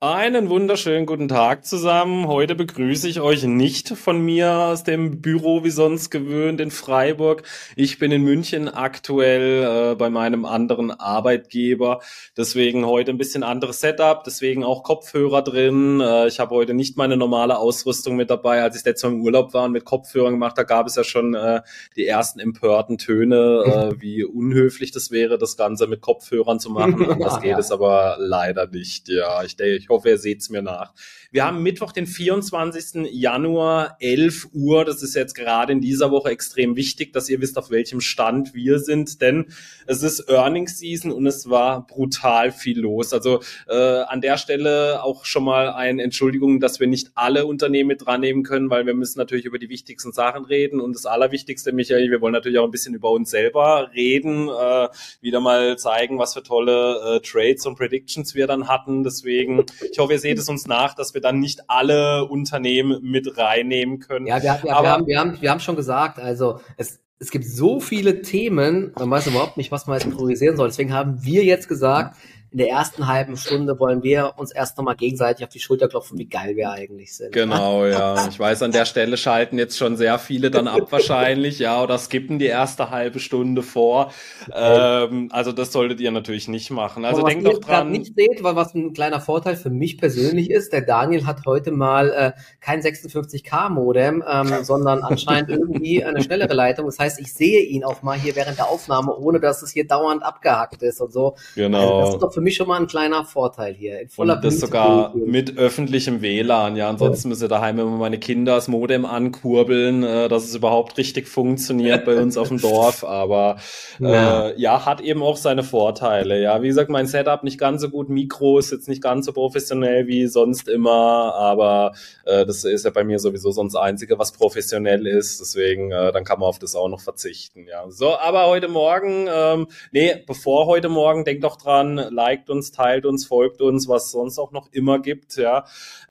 Einen wunderschönen guten Tag zusammen. Heute begrüße ich euch nicht von mir aus dem Büro wie sonst gewöhnt in Freiburg. Ich bin in München aktuell äh, bei meinem anderen Arbeitgeber. Deswegen heute ein bisschen anderes Setup, deswegen auch Kopfhörer drin. Äh, ich habe heute nicht meine normale Ausrüstung mit dabei. Als ich letztes Mal im Urlaub war und mit Kopfhörern gemacht, da gab es ja schon äh, die ersten empörten Töne, äh, wie unhöflich das wäre, das Ganze mit Kopfhörern zu machen. Anders geht es aber leider nicht. Ja, ich denke, ich hoffe, ihr seht's mir nach. Wir haben Mittwoch, den 24. Januar, 11 Uhr. Das ist jetzt gerade in dieser Woche extrem wichtig, dass ihr wisst, auf welchem Stand wir sind, denn es ist Earnings Season und es war brutal viel los. Also äh, an der Stelle auch schon mal eine Entschuldigung, dass wir nicht alle Unternehmen mit dran nehmen können, weil wir müssen natürlich über die wichtigsten Sachen reden und das Allerwichtigste, Michael, wir wollen natürlich auch ein bisschen über uns selber reden, äh, wieder mal zeigen, was für tolle äh, Trades und Predictions wir dann hatten. Deswegen ich hoffe, ihr seht es uns nach, dass wir dann nicht alle Unternehmen mit reinnehmen können. Ja, wir, wir, Aber, wir, haben, wir, haben, wir haben schon gesagt, also es, es gibt so viele Themen, man weiß überhaupt nicht, was man jetzt priorisieren soll. Deswegen haben wir jetzt gesagt, in der ersten halben Stunde wollen wir uns erst nochmal gegenseitig auf die Schulter klopfen, wie geil wir eigentlich sind. Genau, ja. Ich weiß, an der Stelle schalten jetzt schon sehr viele dann ab wahrscheinlich, ja, oder skippen die erste halbe Stunde vor. Ähm, also das solltet ihr natürlich nicht machen. Also denkt was doch dran. nicht seht, weil was ein kleiner Vorteil für mich persönlich ist, der Daniel hat heute mal äh, kein 56k Modem, ähm, sondern anscheinend irgendwie eine schnellere Leitung. Das heißt, ich sehe ihn auch mal hier während der Aufnahme, ohne dass es hier dauernd abgehackt ist und so. Genau. Also für mich schon mal ein kleiner Vorteil hier. In voller Und das Blüte sogar mit öffentlichem WLAN. Ja, ansonsten müssen daheim immer meine Kinder das Modem ankurbeln, äh, dass es überhaupt richtig funktioniert bei uns auf dem Dorf. Aber Ja. äh, ja, hat eben auch seine Vorteile. Ja, wie gesagt, mein Setup nicht ganz so gut. Mikro ist jetzt nicht ganz so professionell wie sonst immer, aber äh, das ist ja bei mir sowieso sonst das Einzige, was professionell ist. Deswegen, äh, dann kann man auf das auch noch verzichten. Ja, so, aber heute Morgen, ähm, nee, bevor heute Morgen, denkt doch dran, liked uns, teilt uns, folgt uns, was es sonst auch noch immer gibt. Ja,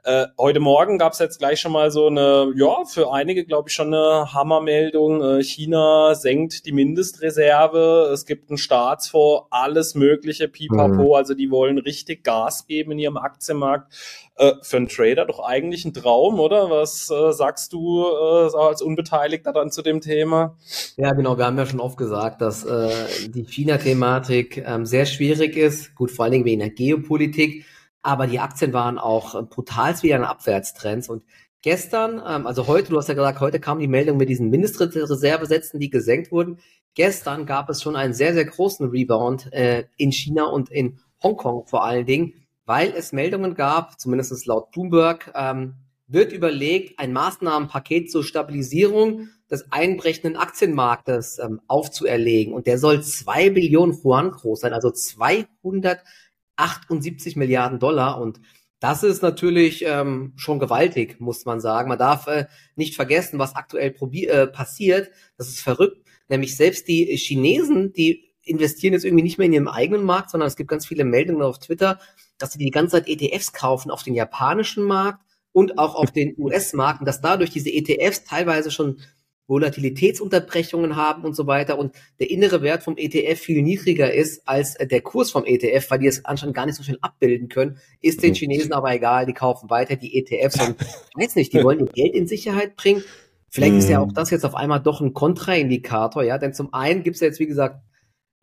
äh, heute Morgen gab es jetzt gleich schon mal so eine, ja, für einige glaube ich schon eine Hammermeldung. Äh, China senkt die Mindestreserve. Es gibt einen Staatsfonds, alles Mögliche, pipapo. Also die wollen richtig Gas geben in ihrem Aktienmarkt. Äh, für einen Trader doch eigentlich ein Traum, oder? Was äh, sagst du äh, als Unbeteiligter dann zu dem Thema? Ja, genau. Wir haben ja schon oft gesagt, dass äh, die China-Thematik ähm, sehr schwierig ist. Gut, vor allen Dingen wegen der Geopolitik. Aber die Aktien waren auch äh, brutal wieder in Abwärtstrends. Und gestern, ähm, also heute, du hast ja gesagt, heute kam die Meldung mit diesen Mindestreservesätzen, die gesenkt wurden. Gestern gab es schon einen sehr, sehr großen Rebound äh, in China und in Hongkong vor allen Dingen, weil es Meldungen gab, zumindest laut Bloomberg, ähm, wird überlegt, ein Maßnahmenpaket zur Stabilisierung des einbrechenden Aktienmarktes ähm, aufzuerlegen. Und der soll zwei Billionen Yuan groß sein, also 278 Milliarden Dollar. Und das ist natürlich ähm, schon gewaltig, muss man sagen. Man darf äh, nicht vergessen, was aktuell äh, passiert. Das ist verrückt. Nämlich selbst die Chinesen, die investieren jetzt irgendwie nicht mehr in ihrem eigenen Markt, sondern es gibt ganz viele Meldungen auf Twitter, dass sie die ganze Zeit ETFs kaufen auf den japanischen Markt und auch auf den US-Markt und dass dadurch diese ETFs teilweise schon Volatilitätsunterbrechungen haben und so weiter und der innere Wert vom ETF viel niedriger ist als äh, der Kurs vom ETF, weil die es anscheinend gar nicht so schnell abbilden können, ist den Chinesen aber egal, die kaufen weiter die ETFs und ich weiß nicht, die wollen ihr Geld in Sicherheit bringen. Vielleicht ist ja auch das jetzt auf einmal doch ein Kontraindikator, ja, denn zum einen gibt es ja jetzt, wie gesagt,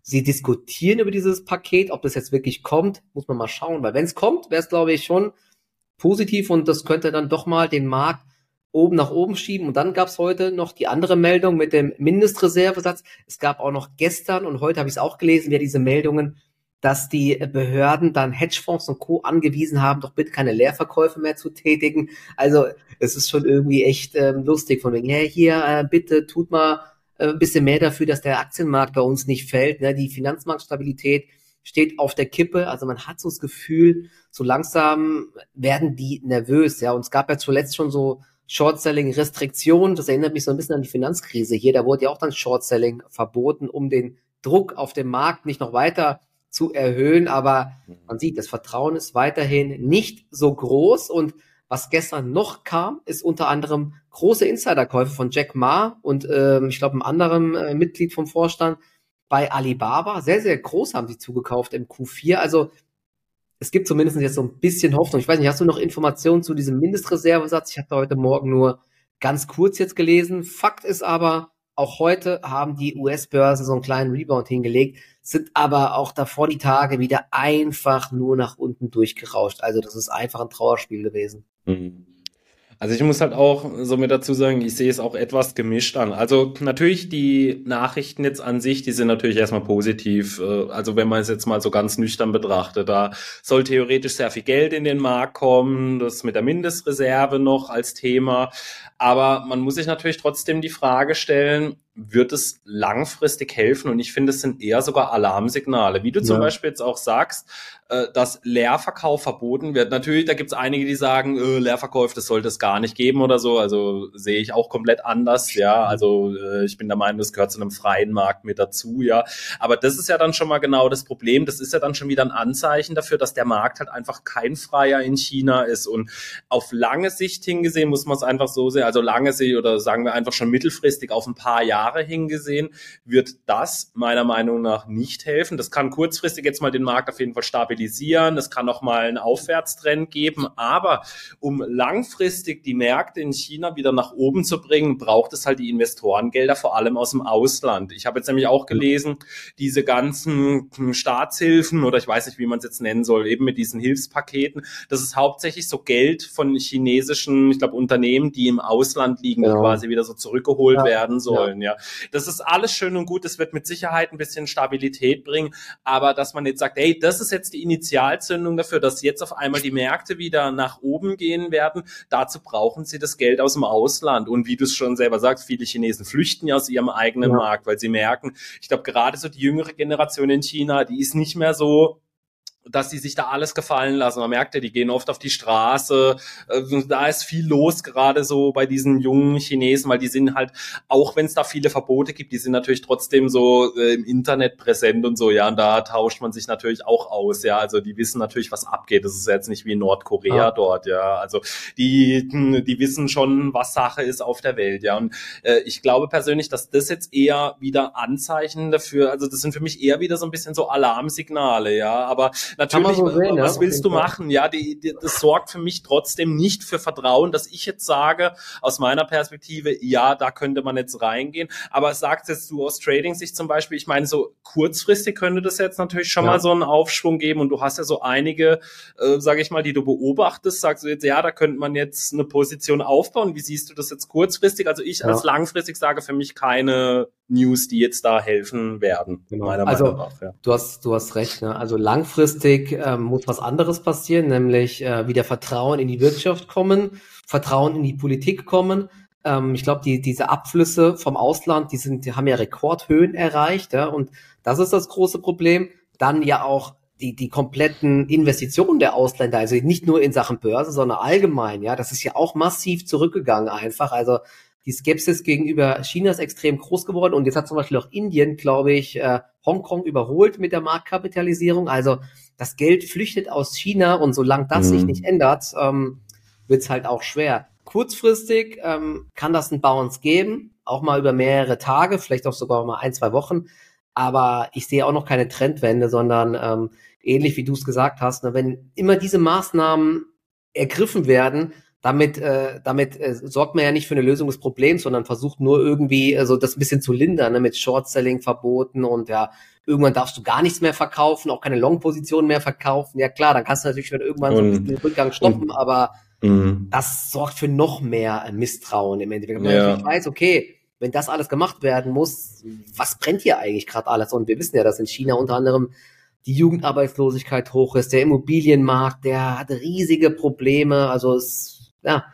sie diskutieren über dieses Paket, ob das jetzt wirklich kommt, muss man mal schauen, weil wenn es kommt, wäre es, glaube ich, schon positiv und das könnte dann doch mal den Markt oben nach oben schieben. Und dann gab es heute noch die andere Meldung mit dem Mindestreservesatz. Es gab auch noch gestern und heute habe ich es auch gelesen, wer diese Meldungen, dass die Behörden dann Hedgefonds und Co. angewiesen haben, doch bitte keine Leerverkäufe mehr zu tätigen. Also es ist schon irgendwie echt ähm, lustig von wegen, hey, hier, äh, bitte tut mal ein bisschen mehr dafür, dass der Aktienmarkt bei uns nicht fällt. Ne? Die Finanzmarktstabilität steht auf der Kippe. Also man hat so das Gefühl, so langsam werden die nervös. Ja, und es gab ja zuletzt schon so Short-Selling-Restriktionen. Das erinnert mich so ein bisschen an die Finanzkrise hier. Da wurde ja auch dann Short-Selling verboten, um den Druck auf dem Markt nicht noch weiter zu erhöhen. Aber man sieht, das Vertrauen ist weiterhin nicht so groß. Und was gestern noch kam, ist unter anderem große Insiderkäufe von Jack Ma und ähm, ich glaube einem anderen äh, Mitglied vom Vorstand bei Alibaba. Sehr, sehr groß haben sie zugekauft im Q4. Also es gibt zumindest jetzt so ein bisschen Hoffnung. Ich weiß nicht, hast du noch Informationen zu diesem Mindestreservesatz? Ich da heute Morgen nur ganz kurz jetzt gelesen. Fakt ist aber, auch heute haben die US-Börse so einen kleinen Rebound hingelegt, sind aber auch davor die Tage wieder einfach nur nach unten durchgerauscht. Also das ist einfach ein Trauerspiel gewesen. Mhm. Also ich muss halt auch so mit dazu sagen, ich sehe es auch etwas gemischt an. Also natürlich die Nachrichten jetzt an sich, die sind natürlich erstmal positiv. Äh, also wenn man es jetzt mal so ganz nüchtern betrachtet, da soll theoretisch sehr viel Geld in den Markt kommen, das mit der Mindestreserve noch als Thema. Aber man muss sich natürlich trotzdem die Frage stellen, wird es langfristig helfen? Und ich finde, es sind eher sogar Alarmsignale. Wie du zum Beispiel jetzt auch sagst, äh, dass Leerverkauf verboten wird. Natürlich, da gibt es einige, die sagen, äh, Leerverkauf, das sollte es gar nicht geben oder so. Also sehe ich auch komplett anders. Ja, also äh, ich bin der Meinung, das gehört zu einem freien Markt mit dazu. Ja, aber das ist ja dann schon mal genau das Problem. Das ist ja dann schon wieder ein Anzeichen dafür, dass der Markt halt einfach kein freier in China ist. Und auf lange Sicht hingesehen muss man es einfach so sehen. Also lange Sicht oder sagen wir einfach schon mittelfristig auf ein paar Jahre Jahre hingesehen, wird das meiner Meinung nach nicht helfen. Das kann kurzfristig jetzt mal den Markt auf jeden Fall stabilisieren. Das kann noch mal einen Aufwärtstrend geben. Aber um langfristig die Märkte in China wieder nach oben zu bringen, braucht es halt die Investorengelder, vor allem aus dem Ausland. Ich habe jetzt nämlich auch gelesen, diese ganzen Staatshilfen oder ich weiß nicht, wie man es jetzt nennen soll, eben mit diesen Hilfspaketen, das ist hauptsächlich so Geld von chinesischen, ich glaube, Unternehmen, die im Ausland liegen, ja. quasi wieder so zurückgeholt ja. werden sollen. Ja. Das ist alles schön und gut. Das wird mit Sicherheit ein bisschen Stabilität bringen. Aber dass man jetzt sagt, hey, das ist jetzt die Initialzündung dafür, dass jetzt auf einmal die Märkte wieder nach oben gehen werden. Dazu brauchen sie das Geld aus dem Ausland. Und wie du es schon selber sagst, viele Chinesen flüchten ja aus ihrem eigenen ja. Markt, weil sie merken, ich glaube, gerade so die jüngere Generation in China, die ist nicht mehr so dass die sich da alles gefallen lassen. Man merkt ja, die gehen oft auf die Straße. Äh, da ist viel los, gerade so bei diesen jungen Chinesen, weil die sind halt, auch wenn es da viele Verbote gibt, die sind natürlich trotzdem so äh, im Internet präsent und so, ja, und da tauscht man sich natürlich auch aus, ja. Also die wissen natürlich, was abgeht. Das ist jetzt nicht wie in Nordkorea ah. dort, ja. Also die, hm, die wissen schon, was Sache ist auf der Welt, ja. Und äh, ich glaube persönlich, dass das jetzt eher wieder Anzeichen dafür, also das sind für mich eher wieder so ein bisschen so Alarmsignale, ja. Aber natürlich, so sehen, was ja, willst du Fall. machen? Ja, die, die, das sorgt für mich trotzdem nicht für Vertrauen, dass ich jetzt sage, aus meiner Perspektive, ja, da könnte man jetzt reingehen. Aber sagst jetzt du aus Trading-Sicht zum Beispiel, ich meine, so kurzfristig könnte das jetzt natürlich schon ja. mal so einen Aufschwung geben und du hast ja so einige, äh, sage ich mal, die du beobachtest, sagst du jetzt, ja, da könnte man jetzt eine Position aufbauen. Wie siehst du das jetzt kurzfristig? Also ich ja. als langfristig sage für mich keine News, die jetzt da helfen werden. Genau. Meiner also Meinung nach, ja. du hast du hast recht. Ne? Also langfristig ähm, muss was anderes passieren, nämlich äh, wieder Vertrauen in die Wirtschaft kommen, Vertrauen in die Politik kommen. Ähm, ich glaube, die diese Abflüsse vom Ausland, die sind, die haben ja Rekordhöhen erreicht, ja, und das ist das große Problem. Dann ja auch die, die kompletten Investitionen der Ausländer, also nicht nur in Sachen Börse, sondern allgemein, ja, das ist ja auch massiv zurückgegangen einfach. Also die Skepsis gegenüber China ist extrem groß geworden und jetzt hat zum Beispiel auch Indien, glaube ich, äh, Hongkong überholt mit der Marktkapitalisierung. Also das Geld flüchtet aus China und solange das mhm. sich nicht ändert, ähm, wird es halt auch schwer. Kurzfristig ähm, kann das ein Bounce geben, auch mal über mehrere Tage, vielleicht auch sogar mal ein, zwei Wochen. Aber ich sehe auch noch keine Trendwende, sondern ähm, ähnlich wie du es gesagt hast, ne, wenn immer diese Maßnahmen ergriffen werden, damit, äh, damit äh, sorgt man ja nicht für eine Lösung des Problems, sondern versucht nur irgendwie äh, so das ein bisschen zu lindern, ne, mit Short-Selling verboten und ja, irgendwann darfst du gar nichts mehr verkaufen, auch keine Long-Position mehr verkaufen. Ja klar, dann kannst du natürlich irgendwann und, so ein bisschen den Rückgang stoppen, und, aber mh. das sorgt für noch mehr Misstrauen im Endeffekt. Ja. weiß, okay, wenn das alles gemacht werden muss, was brennt hier eigentlich gerade alles? Und wir wissen ja, dass in China unter anderem die Jugendarbeitslosigkeit hoch ist, der Immobilienmarkt, der hat riesige Probleme, also es ja.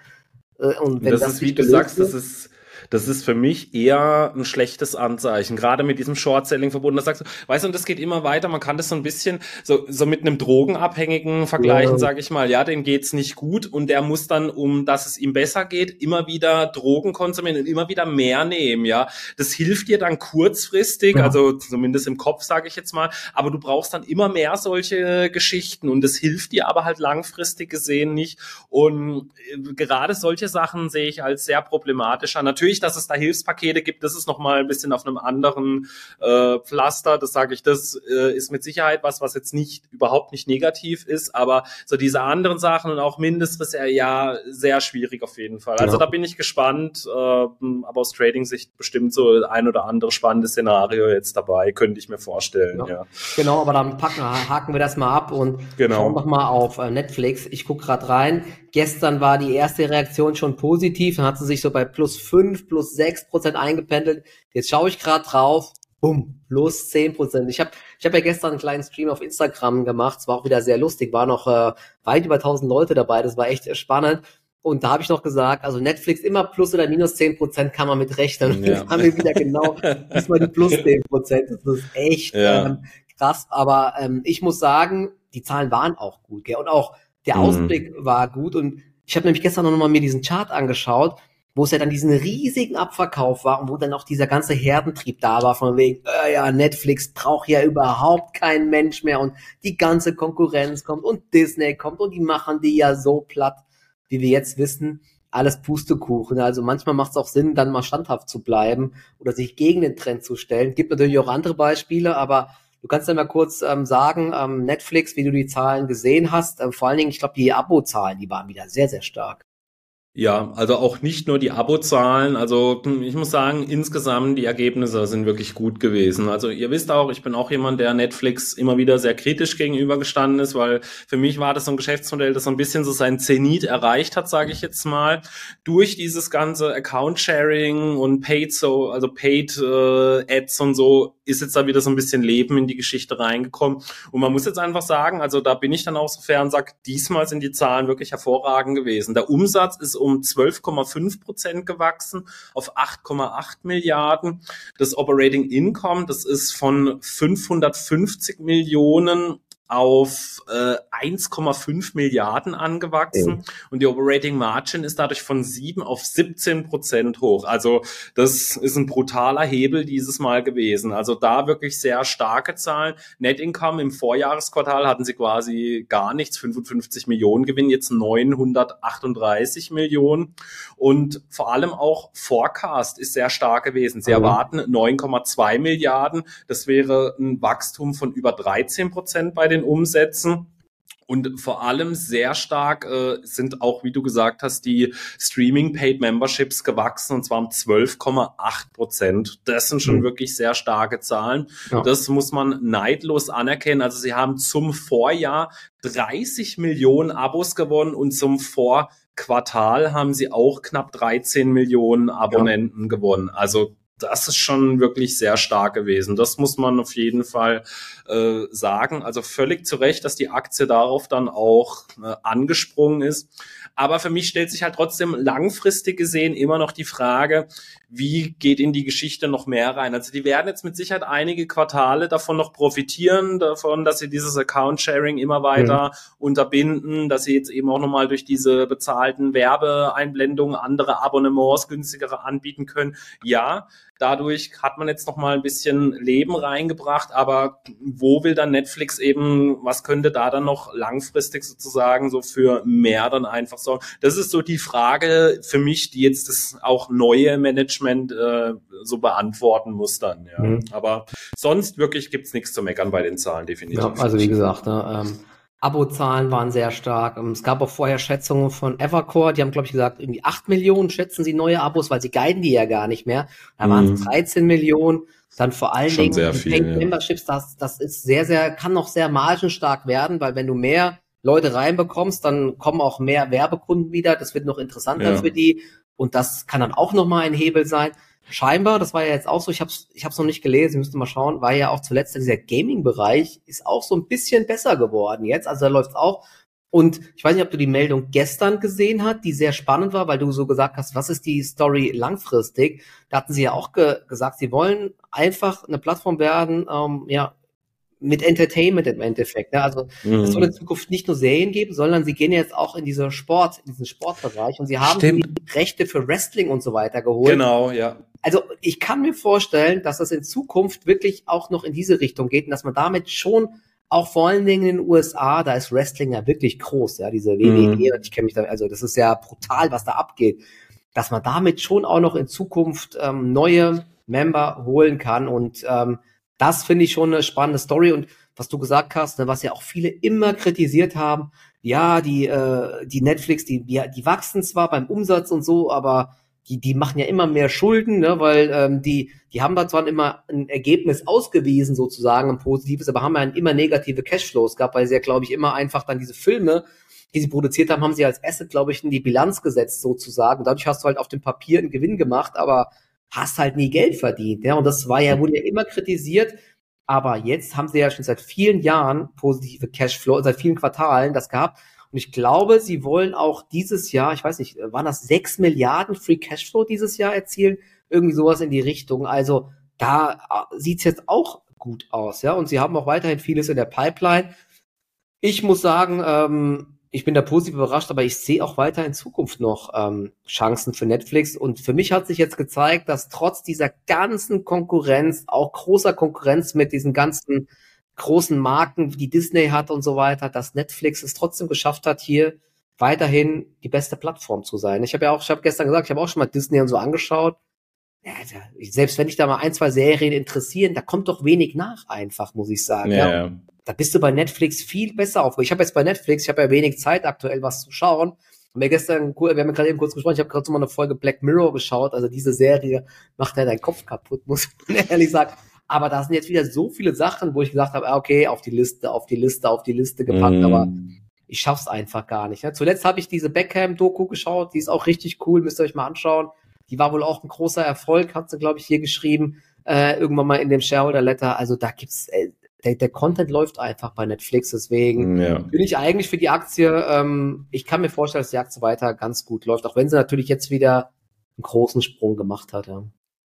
Äh, und wenn das, das ist, wie du sagst, das ist das ist für mich eher ein schlechtes Anzeichen. Gerade mit diesem Short-Selling verbunden. Da sagst du, weißt du, und das geht immer weiter. Man kann das so ein bisschen so, so mit einem Drogenabhängigen vergleichen, ja. sage ich mal. Ja, dem geht's nicht gut und der muss dann, um dass es ihm besser geht, immer wieder Drogen konsumieren und immer wieder mehr nehmen. Ja, das hilft dir dann kurzfristig, ja. also zumindest im Kopf, sage ich jetzt mal. Aber du brauchst dann immer mehr solche Geschichten und das hilft dir aber halt langfristig gesehen nicht. Und äh, gerade solche Sachen sehe ich als sehr problematisch an. Natürlich richtig, dass es da Hilfspakete gibt. Das ist nochmal ein bisschen auf einem anderen äh, Pflaster. Das sage ich, das äh, ist mit Sicherheit was, was jetzt nicht überhaupt nicht negativ ist, aber so diese anderen Sachen und auch Mindestreserve, ja, sehr schwierig auf jeden Fall. Also ja. da bin ich gespannt, äh, aber aus Trading-Sicht bestimmt so ein oder andere spannende Szenario jetzt dabei, könnte ich mir vorstellen. Ja. ja. Genau, aber dann packen, haken wir das mal ab und genau. schauen doch mal auf äh, Netflix. Ich gucke gerade rein. Gestern war die erste Reaktion schon positiv, dann hat sie sich so bei plus fünf, plus sechs Prozent eingependelt. Jetzt schaue ich gerade drauf, bumm, plus zehn Prozent. Ich habe ich hab ja gestern einen kleinen Stream auf Instagram gemacht, es war auch wieder sehr lustig, war noch äh, weit über 1000 Leute dabei, das war echt spannend. Und da habe ich noch gesagt, also Netflix immer plus oder minus zehn Prozent kann man mit rechnen. Ja. Jetzt haben wir wieder genau diesmal die plus zehn Prozent. Das ist echt ja. ähm, krass. Aber ähm, ich muss sagen, die Zahlen waren auch gut. Gell? Und auch der mhm. Ausblick war gut. Und ich habe nämlich gestern noch mal mir diesen Chart angeschaut, wo es ja dann diesen riesigen Abverkauf war und wo dann auch dieser ganze Herdentrieb da war, von wegen, äh, ja, Netflix braucht ja überhaupt kein Mensch mehr und die ganze Konkurrenz kommt und Disney kommt und die machen die ja so platt wie wir jetzt wissen, alles Pustekuchen. Also manchmal macht es auch Sinn, dann mal standhaft zu bleiben oder sich gegen den Trend zu stellen. Gibt natürlich auch andere Beispiele, aber du kannst ja mal kurz ähm, sagen, ähm, Netflix, wie du die Zahlen gesehen hast. Ähm, vor allen Dingen, ich glaube, die Abo-Zahlen, die waren wieder sehr, sehr stark. Ja, also auch nicht nur die Abozahlen. Also hm, ich muss sagen, insgesamt die Ergebnisse sind wirklich gut gewesen. Also ihr wisst auch, ich bin auch jemand, der Netflix immer wieder sehr kritisch gegenübergestanden ist, weil für mich war das so ein Geschäftsmodell, das so ein bisschen so sein Zenit erreicht hat, sage ich jetzt mal, durch dieses ganze Account-Sharing und Paid so, also Paid äh, Ads und so ist jetzt da wieder so ein bisschen Leben in die Geschichte reingekommen. Und man muss jetzt einfach sagen, also da bin ich dann auch so fair und sage, diesmal sind die Zahlen wirklich hervorragend gewesen. Der Umsatz ist um 12,5 Prozent gewachsen auf 8,8 Milliarden. Das Operating Income, das ist von 550 Millionen auf äh, 1,5 Milliarden angewachsen mhm. und die Operating Margin ist dadurch von 7 auf 17 Prozent hoch. Also das ist ein brutaler Hebel dieses Mal gewesen. Also da wirklich sehr starke Zahlen. Net Income im Vorjahresquartal hatten sie quasi gar nichts, 55 Millionen Gewinn, jetzt 938 Millionen und vor allem auch Forecast ist sehr stark gewesen. Sie mhm. erwarten 9,2 Milliarden. Das wäre ein Wachstum von über 13 Prozent bei den den Umsätzen. Und vor allem sehr stark äh, sind auch, wie du gesagt hast, die Streaming Paid Memberships gewachsen und zwar um 12,8 Prozent. Das sind schon mhm. wirklich sehr starke Zahlen. Ja. Das muss man neidlos anerkennen. Also sie haben zum Vorjahr 30 Millionen Abos gewonnen und zum Vorquartal haben sie auch knapp 13 Millionen Abonnenten ja. gewonnen. Also das ist schon wirklich sehr stark gewesen. Das muss man auf jeden Fall äh, sagen. Also völlig zu Recht, dass die Aktie darauf dann auch äh, angesprungen ist. Aber für mich stellt sich halt trotzdem langfristig gesehen immer noch die Frage, wie geht in die Geschichte noch mehr rein? Also die werden jetzt mit Sicherheit einige Quartale davon noch profitieren, davon, dass sie dieses Account-Sharing immer weiter mhm. unterbinden, dass sie jetzt eben auch nochmal durch diese bezahlten Werbeeinblendungen andere Abonnements günstigere anbieten können. Ja, Dadurch hat man jetzt noch mal ein bisschen Leben reingebracht, aber wo will dann Netflix eben, was könnte da dann noch langfristig sozusagen so für mehr dann einfach sorgen? Das ist so die Frage für mich, die jetzt das auch neue Management äh, so beantworten muss dann. Ja. Mhm. Aber sonst wirklich gibt's nichts zu meckern bei den Zahlen, definitiv. Ja, also wie gesagt, ne, ähm Abozahlen waren sehr stark. Ähm, es gab auch vorher Schätzungen von Evercore, die haben, glaube ich, gesagt, irgendwie acht Millionen schätzen sie neue Abos, weil sie guiden die ja gar nicht mehr. Da mhm. waren es 13 Millionen. Dann vor allen Schon Dingen sehr viel, ja. Memberships, das, das ist sehr, sehr, kann noch sehr margenstark werden, weil wenn du mehr Leute reinbekommst, dann kommen auch mehr Werbekunden wieder. Das wird noch interessanter ja. für die. Und das kann dann auch nochmal ein Hebel sein scheinbar, das war ja jetzt auch so, ich habe es ich hab's noch nicht gelesen, müsste mal schauen, war ja auch zuletzt dieser Gaming-Bereich, ist auch so ein bisschen besser geworden jetzt. Also da läuft's auch. Und ich weiß nicht, ob du die Meldung gestern gesehen hast, die sehr spannend war, weil du so gesagt hast, was ist die Story langfristig? Da hatten sie ja auch ge gesagt, sie wollen einfach eine Plattform werden, ähm, ja, mit Entertainment im Endeffekt. Ne? Also mhm. es soll in Zukunft nicht nur Serien geben, sondern sie gehen jetzt auch in diese Sport, in diesen Sportbereich und sie haben die Rechte für Wrestling und so weiter geholt. Genau, ja. Also ich kann mir vorstellen, dass das in Zukunft wirklich auch noch in diese Richtung geht und dass man damit schon auch vor allen Dingen in den USA, da ist Wrestling ja wirklich groß, ja, diese WWE, mhm. ich kenne mich da, also das ist ja brutal, was da abgeht. dass man damit schon auch noch in Zukunft ähm, neue Member holen kann. Und ähm, das finde ich schon eine spannende Story. Und was du gesagt hast, ne, was ja auch viele immer kritisiert haben, ja, die, äh, die Netflix, die, die, die wachsen zwar beim Umsatz und so, aber die, die machen ja immer mehr Schulden, ne, weil ähm, die, die haben da zwar immer ein Ergebnis ausgewiesen, sozusagen, ein positives, aber haben ja immer negative Cashflows gehabt, weil sie ja, glaube ich, immer einfach dann diese Filme, die sie produziert haben, haben sie als Asset, glaube ich, in die Bilanz gesetzt, sozusagen. Und dadurch hast du halt auf dem Papier einen Gewinn gemacht, aber hast halt nie Geld verdient. Ja, und das war ja, wurde ja immer kritisiert. Aber jetzt haben sie ja schon seit vielen Jahren positive Cashflow, seit vielen Quartalen das gehabt. Und ich glaube, sie wollen auch dieses Jahr, ich weiß nicht, waren das sechs Milliarden Free Cashflow dieses Jahr erzielen? Irgendwie sowas in die Richtung. Also da äh, sieht's jetzt auch gut aus, ja. Und sie haben auch weiterhin vieles in der Pipeline. Ich muss sagen, ähm, ich bin da positiv überrascht, aber ich sehe auch weiter in Zukunft noch ähm, Chancen für Netflix. Und für mich hat sich jetzt gezeigt, dass trotz dieser ganzen Konkurrenz, auch großer Konkurrenz mit diesen ganzen großen Marken, die Disney hat und so weiter, dass Netflix es trotzdem geschafft hat, hier weiterhin die beste Plattform zu sein. Ich habe ja auch, ich habe gestern gesagt, ich habe auch schon mal Disney und so angeschaut. Ja, selbst wenn ich da mal ein, zwei Serien interessieren, da kommt doch wenig nach einfach, muss ich sagen. Ja, ja da bist du bei Netflix viel besser auf. Ich habe jetzt bei Netflix, ich habe ja wenig Zeit aktuell was zu schauen. Und mir gestern, wir haben ja gerade eben kurz gesprochen, ich habe gerade so mal eine Folge Black Mirror geschaut. Also diese Serie macht ja deinen Kopf kaputt, muss man ehrlich sagen. Aber da sind jetzt wieder so viele Sachen, wo ich gesagt habe, ah, okay, auf die Liste, auf die Liste, auf die Liste gepackt, mm. aber ich schaff's einfach gar nicht. Ne? Zuletzt habe ich diese Beckham-Doku geschaut, die ist auch richtig cool, müsst ihr euch mal anschauen. Die war wohl auch ein großer Erfolg, hat sie, glaube ich, hier geschrieben, äh, irgendwann mal in dem Shareholder-Letter. Also da gibt's äh, der, der Content läuft einfach bei Netflix, deswegen ja. bin ich eigentlich für die Aktie, ähm, ich kann mir vorstellen, dass die Aktie weiter ganz gut läuft, auch wenn sie natürlich jetzt wieder einen großen Sprung gemacht hat. Ja.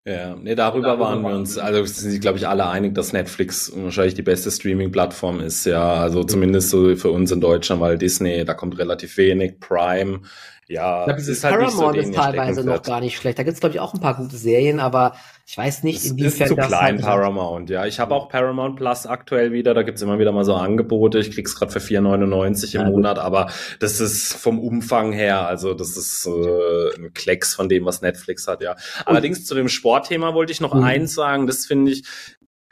Ja, nee, darüber, darüber waren wir uns, also sind sich, glaube ich, alle einig, dass Netflix wahrscheinlich die beste Streaming-Plattform ist, ja. Also zumindest so für uns in Deutschland, weil Disney, da kommt relativ wenig, Prime, ja, ich glaube, dieses halt Paramount so ist teilweise noch gar nicht schlecht. Da gibt es, glaube ich, auch ein paar gute Serien, aber ich weiß nicht, es inwiefern ist zu das klein, halt Paramount, ja. Ich habe auch Paramount Plus aktuell wieder, da gibt's immer wieder mal so Angebote. Ich krieg's gerade für 4,99 im ja, Monat, aber das ist vom Umfang her, also das ist äh, ein Klecks von dem, was Netflix hat, ja. Allerdings zu dem Sportthema wollte ich noch mhm. eins sagen, das finde ich,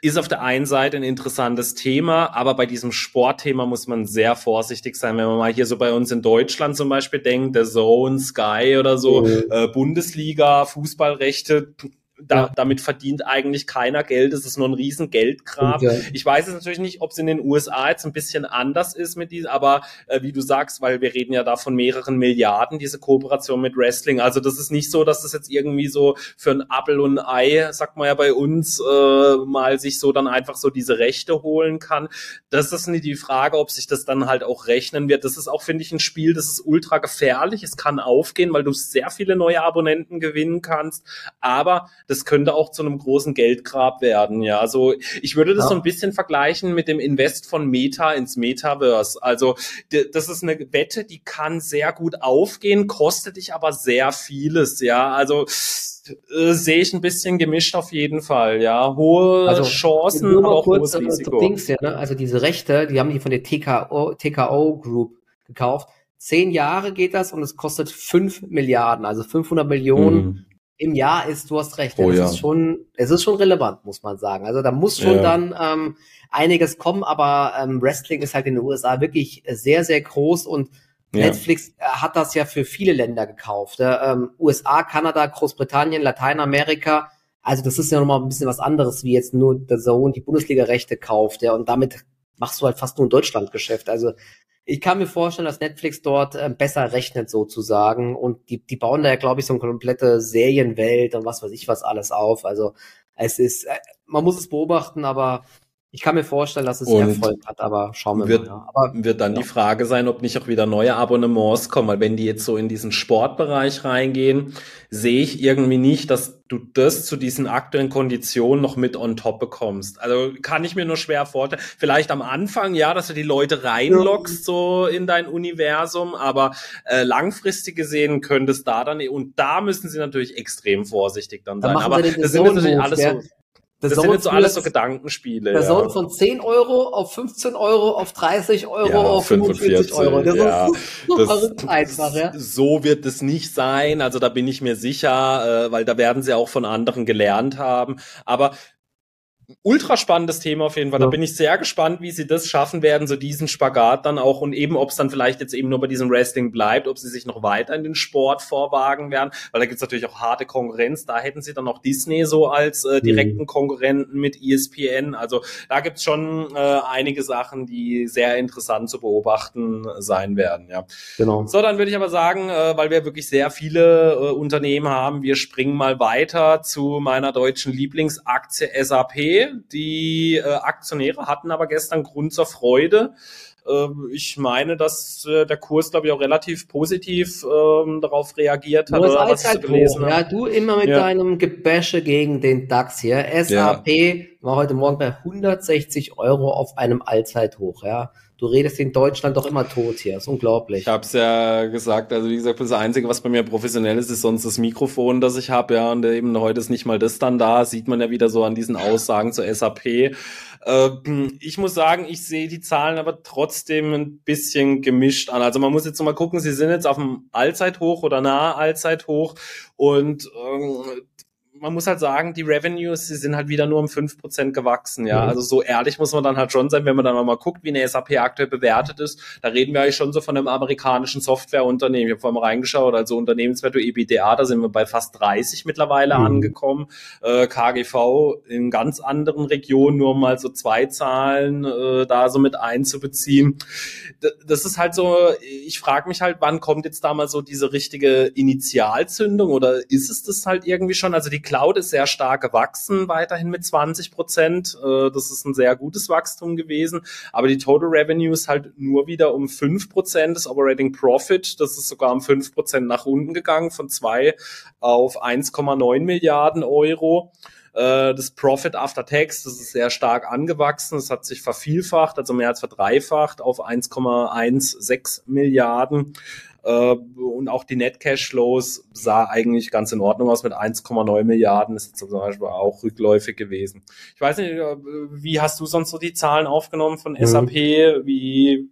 ist auf der einen Seite ein interessantes Thema, aber bei diesem Sportthema muss man sehr vorsichtig sein. Wenn man mal hier so bei uns in Deutschland zum Beispiel denkt, der Zone, Sky oder so, mhm. äh, Bundesliga, Fußballrechte, da, damit verdient eigentlich keiner Geld. Es ist nur ein riesen Geldgrab. Okay. Ich weiß es natürlich nicht, ob es in den USA jetzt ein bisschen anders ist mit diesem, aber äh, wie du sagst, weil wir reden ja da von mehreren Milliarden, diese Kooperation mit Wrestling. Also das ist nicht so, dass das jetzt irgendwie so für ein Apple und ein Ei, sagt man ja bei uns, äh, mal sich so dann einfach so diese Rechte holen kann. Das ist nicht die Frage, ob sich das dann halt auch rechnen wird. Das ist auch, finde ich, ein Spiel, das ist ultra gefährlich. Es kann aufgehen, weil du sehr viele neue Abonnenten gewinnen kannst. Aber das könnte auch zu einem großen Geldgrab werden. Ja, also ich würde das ja. so ein bisschen vergleichen mit dem Invest von Meta ins Metaverse. Also das ist eine Wette, die kann sehr gut aufgehen, kostet dich aber sehr vieles. Ja, also äh, sehe ich ein bisschen gemischt auf jeden Fall. Ja, hohe also, Chancen, aber auch kurz, hohes Risiko. Dings, ja, ne? Also diese Rechte, die haben die von der TKO, TKO Group gekauft. Zehn Jahre geht das und es kostet fünf Milliarden, also 500 Millionen mhm im Jahr ist, du hast recht. Oh, es ja. ist schon, es ist schon relevant, muss man sagen. Also da muss schon ja. dann ähm, einiges kommen, aber ähm, Wrestling ist halt in den USA wirklich sehr, sehr groß und ja. Netflix äh, hat das ja für viele Länder gekauft. Ähm, USA, Kanada, Großbritannien, Lateinamerika. Also das ist ja nochmal ein bisschen was anderes, wie jetzt nur der Zone die Bundesliga-Rechte kauft. Ja, und damit machst du halt fast nur ein Deutschlandgeschäft. Also ich kann mir vorstellen, dass Netflix dort äh, besser rechnet sozusagen und die, die bauen da ja, glaube ich, so eine komplette Serienwelt und was weiß ich was alles auf. Also es ist, äh, man muss es beobachten, aber ich kann mir vorstellen, dass es und Erfolg hat, aber schauen wir wird, mal. Aber, wird dann ja. die Frage sein, ob nicht auch wieder neue Abonnements kommen, weil wenn die jetzt so in diesen Sportbereich reingehen, sehe ich irgendwie nicht, dass du das zu diesen aktuellen Konditionen noch mit on top bekommst. Also kann ich mir nur schwer vorstellen. Vielleicht am Anfang, ja, dass du die Leute reinlockst so in dein Universum, aber äh, langfristig gesehen könnte es da dann, und da müssen sie natürlich extrem vorsichtig dann sein. aber das sind natürlich alles so das sind jetzt so alles so Gedankenspiele. Der ja. Von 10 Euro auf 15 Euro auf 30 Euro ja, auf 45 Euro. Das ja, ist so das, einfach, ja. So wird es nicht sein. Also da bin ich mir sicher, äh, weil da werden sie auch von anderen gelernt haben. Aber ultra spannendes Thema auf jeden Fall. Ja. Da bin ich sehr gespannt, wie sie das schaffen werden, so diesen Spagat dann auch und eben, ob es dann vielleicht jetzt eben nur bei diesem Wrestling bleibt, ob sie sich noch weiter in den Sport vorwagen werden, weil da gibt's natürlich auch harte Konkurrenz. Da hätten sie dann auch Disney so als äh, direkten mhm. Konkurrenten mit ESPN. Also da gibt's schon äh, einige Sachen, die sehr interessant zu beobachten sein werden. Ja. Genau. So, dann würde ich aber sagen, äh, weil wir wirklich sehr viele äh, Unternehmen haben, wir springen mal weiter zu meiner deutschen Lieblingsaktie SAP. Die äh, Aktionäre hatten aber gestern Grund zur Freude. Äh, ich meine, dass äh, der Kurs, glaube ich, auch relativ positiv ähm, darauf reagiert hat. Oder was ich gelesen hoch. Ja, du immer mit ja. deinem Gebäsche gegen den DAX hier. SAP ja. war heute Morgen bei 160 Euro auf einem Allzeithoch. Ja. Du redest in Deutschland doch immer tot hier. Das ist unglaublich. Ich habe es ja gesagt. Also wie gesagt, das Einzige, was bei mir professionell ist, ist sonst das Mikrofon, das ich habe. Ja, und eben heute ist nicht mal das dann da. Sieht man ja wieder so an diesen Aussagen zur SAP. Äh, ich muss sagen, ich sehe die Zahlen aber trotzdem ein bisschen gemischt an. Also man muss jetzt mal gucken, sie sind jetzt auf dem Allzeithoch oder nahe Allzeithoch und äh, man muss halt sagen, die Revenues, sie sind halt wieder nur um fünf Prozent gewachsen, ja. Mhm. Also so ehrlich muss man dann halt schon sein, wenn man dann mal guckt, wie eine SAP aktuell bewertet ist. Da reden wir eigentlich schon so von einem amerikanischen Softwareunternehmen. Ich habe vorhin mal reingeschaut, also Unternehmenswert EBITDA, da sind wir bei fast 30 mittlerweile mhm. angekommen. Äh, KGV in ganz anderen Regionen, nur um mal so zwei Zahlen äh, da so mit einzubeziehen. Das ist halt so, ich frage mich halt, wann kommt jetzt da mal so diese richtige Initialzündung oder ist es das halt irgendwie schon? Also die Cloud ist sehr stark gewachsen, weiterhin mit 20 Prozent. Äh, das ist ein sehr gutes Wachstum gewesen. Aber die Total Revenue ist halt nur wieder um 5 Prozent. Das Operating Profit, das ist sogar um 5 Prozent nach unten gegangen, von 2 auf 1,9 Milliarden Euro äh, das Profit After Tax, das ist sehr stark angewachsen, das hat sich vervielfacht, also mehr als verdreifacht auf 1,16 Milliarden. Äh, und auch die Net Cashflows sah eigentlich ganz in Ordnung aus mit 1,9 Milliarden. Ist jetzt zum Beispiel auch rückläufig gewesen. Ich weiß nicht, äh, wie hast du sonst so die Zahlen aufgenommen von mhm. SAP? Wie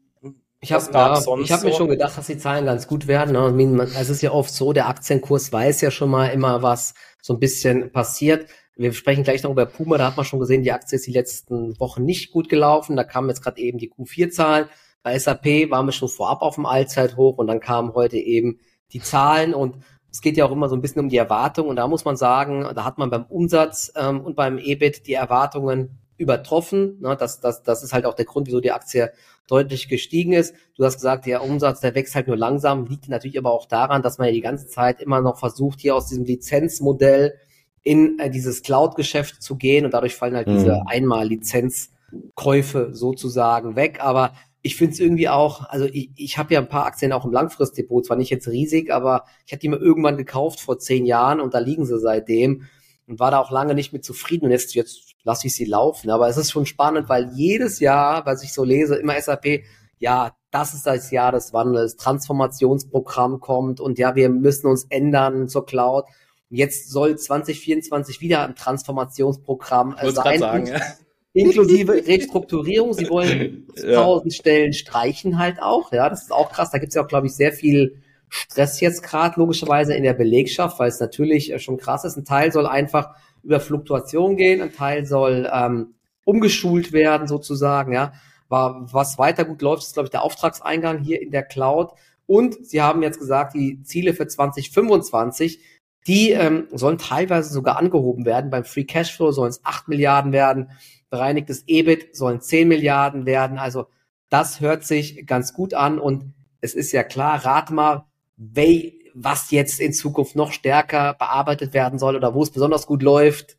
ich habe ja, ich hab so? mir schon gedacht, dass die Zahlen ganz gut werden. Ne? Es ist ja oft so, der Aktienkurs weiß ja schon mal immer, was so ein bisschen passiert. Wir sprechen gleich noch über Puma, da hat man schon gesehen, die Aktie ist die letzten Wochen nicht gut gelaufen. Da kamen jetzt gerade eben die Q4-Zahlen. Bei SAP waren wir schon vorab auf dem Allzeithoch und dann kamen heute eben die Zahlen und es geht ja auch immer so ein bisschen um die Erwartung und da muss man sagen, da hat man beim Umsatz ähm, und beim EBIT die Erwartungen übertroffen. Ne? Das, das, das ist halt auch der Grund, wieso die Aktie deutlich gestiegen ist. Du hast gesagt, der Umsatz, der wächst halt nur langsam, liegt natürlich aber auch daran, dass man ja die ganze Zeit immer noch versucht, hier aus diesem Lizenzmodell in äh, dieses Cloud-Geschäft zu gehen und dadurch fallen halt mhm. diese Einmal-Lizenzkäufe sozusagen weg. Aber ich finde es irgendwie auch, also ich, ich habe ja ein paar Aktien auch im Langfristdepot, zwar nicht jetzt riesig, aber ich hatte die mir irgendwann gekauft vor zehn Jahren und da liegen sie seitdem und war da auch lange nicht mit zufrieden und jetzt, jetzt lasse ich sie laufen. Aber es ist schon spannend, weil jedes Jahr, was ich so lese, immer SAP, ja, das ist das Jahr des Wandels, Transformationsprogramm kommt und ja, wir müssen uns ändern zur Cloud. Jetzt soll 2024 wieder ein Transformationsprogramm sein. Sagen, ja inklusive Restrukturierung. Sie wollen tausend ja. Stellen streichen halt auch. Ja, das ist auch krass. Da gibt es ja auch, glaube ich, sehr viel Stress jetzt gerade logischerweise in der Belegschaft, weil es natürlich äh, schon krass ist. Ein Teil soll einfach über Fluktuation gehen, ein Teil soll ähm, umgeschult werden sozusagen. Ja, war was weiter gut läuft, ist glaube ich der Auftragseingang hier in der Cloud. Und sie haben jetzt gesagt, die Ziele für 2025 die ähm, sollen teilweise sogar angehoben werden. Beim Free Cashflow sollen es 8 Milliarden werden bereinigtes EBIT sollen 10 Milliarden werden. Also das hört sich ganz gut an und es ist ja klar, rat mal, was jetzt in Zukunft noch stärker bearbeitet werden soll oder wo es besonders gut läuft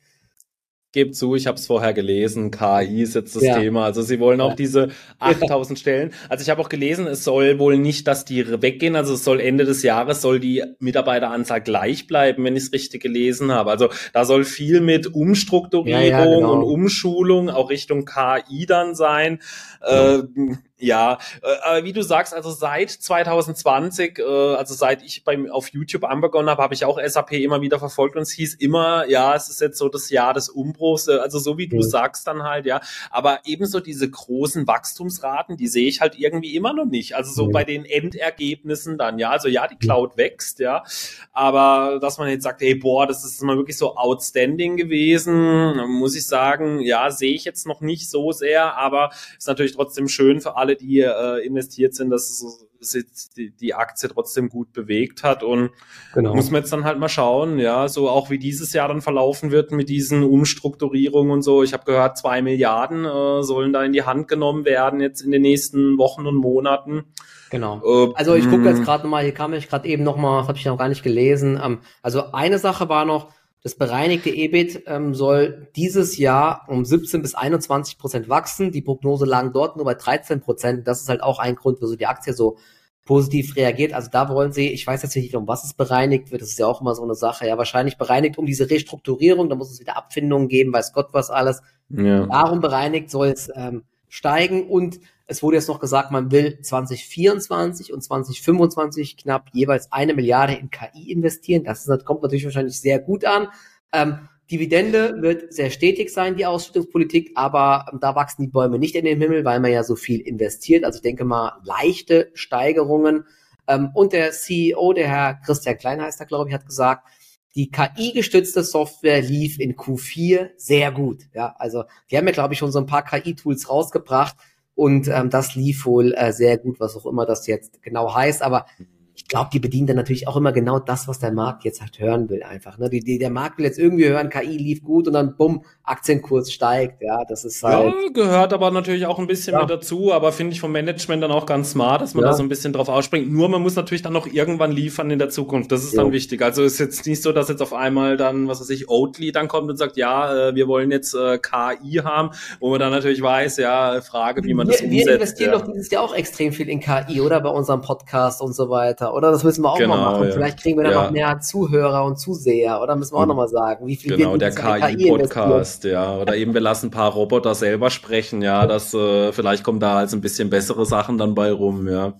gebe zu, ich habe es vorher gelesen, KI ist jetzt das ja. Thema. Also sie wollen auch ja. diese 8000 Stellen. Also ich habe auch gelesen, es soll wohl nicht, dass die weggehen. Also es soll Ende des Jahres soll die Mitarbeiteranzahl gleich bleiben, wenn ich es richtig gelesen habe. Also da soll viel mit Umstrukturierung ja, genau. und Umschulung auch Richtung KI dann sein. Äh, Ja, äh, aber wie du sagst, also seit 2020, äh, also seit ich beim auf YouTube anbegonnen habe, habe ich auch SAP immer wieder verfolgt und es hieß immer, ja, es ist jetzt so das Jahr des Umbruchs, äh, also so wie du mhm. sagst dann halt, ja. Aber ebenso diese großen Wachstumsraten, die sehe ich halt irgendwie immer noch nicht. Also so mhm. bei den Endergebnissen dann, ja. Also ja, die Cloud wächst, ja. Aber dass man jetzt sagt, hey, boah, das ist mal wirklich so outstanding gewesen, muss ich sagen, ja, sehe ich jetzt noch nicht so sehr, aber ist natürlich trotzdem schön für alle, die äh, investiert sind, dass es die, die Aktie trotzdem gut bewegt hat und genau. muss man jetzt dann halt mal schauen, ja, so auch wie dieses Jahr dann verlaufen wird mit diesen Umstrukturierungen und so. Ich habe gehört, zwei Milliarden äh, sollen da in die Hand genommen werden jetzt in den nächsten Wochen und Monaten. Genau. Äh, also ich gucke jetzt hm. gerade mal, hier kam ich gerade eben noch mal, habe ich noch gar nicht gelesen. Ähm, also eine Sache war noch, das bereinigte EBIT ähm, soll dieses Jahr um 17 bis 21 Prozent wachsen. Die Prognose lag dort nur bei 13 Prozent. Das ist halt auch ein Grund, wieso die Aktie so positiv reagiert. Also da wollen sie, ich weiß jetzt nicht, um was es bereinigt wird, das ist ja auch immer so eine Sache, ja, wahrscheinlich bereinigt um diese Restrukturierung, da muss es wieder Abfindungen geben, weiß Gott was alles. Ja. Darum bereinigt soll es ähm, steigen und es wurde jetzt noch gesagt, man will 2024 und 2025 knapp jeweils eine Milliarde in KI investieren. Das ist, kommt natürlich wahrscheinlich sehr gut an. Ähm, Dividende wird sehr stetig sein, die Ausschüttungspolitik, aber da wachsen die Bäume nicht in den Himmel, weil man ja so viel investiert. Also ich denke mal, leichte Steigerungen. Ähm, und der CEO, der Herr Christian Klein heißt er, glaube ich, hat gesagt, die KI-gestützte Software lief in Q4 sehr gut. Ja, also die haben ja, glaube ich, schon so ein paar KI-Tools rausgebracht und ähm, das lief wohl äh, sehr gut, was auch immer das jetzt genau heißt. Aber ich glaube, die bedienen dann natürlich auch immer genau das, was der Markt jetzt halt hören will, einfach. Ne? Die, die, der Markt will jetzt irgendwie hören, KI lief gut und dann bumm, Aktienkurs steigt. Ja, das ist halt. Ja, gehört aber natürlich auch ein bisschen ja. mit dazu, aber finde ich vom Management dann auch ganz smart, dass man ja. da so ein bisschen drauf ausspringt. Nur man muss natürlich dann noch irgendwann liefern in der Zukunft. Das ist ja. dann wichtig. Also ist jetzt nicht so, dass jetzt auf einmal dann, was weiß ich, Oatly dann kommt und sagt, ja, äh, wir wollen jetzt äh, KI haben, wo man dann natürlich weiß, ja, Frage, wie man wir, das umsetzt. Wir investieren doch dieses Jahr auch extrem viel in KI, oder? Bei unserem Podcast und so weiter weiter, oder? Das müssen wir auch genau, mal machen. Ja. Vielleicht kriegen wir dann ja. noch mehr Zuhörer und Zuseher, oder? Müssen wir auch noch mal sagen, wie viel Genau, der KI-Podcast, ja. Oder eben wir lassen ein paar Roboter selber sprechen, ja. Das, äh, vielleicht kommen da als ein bisschen bessere Sachen dann bei rum, ja.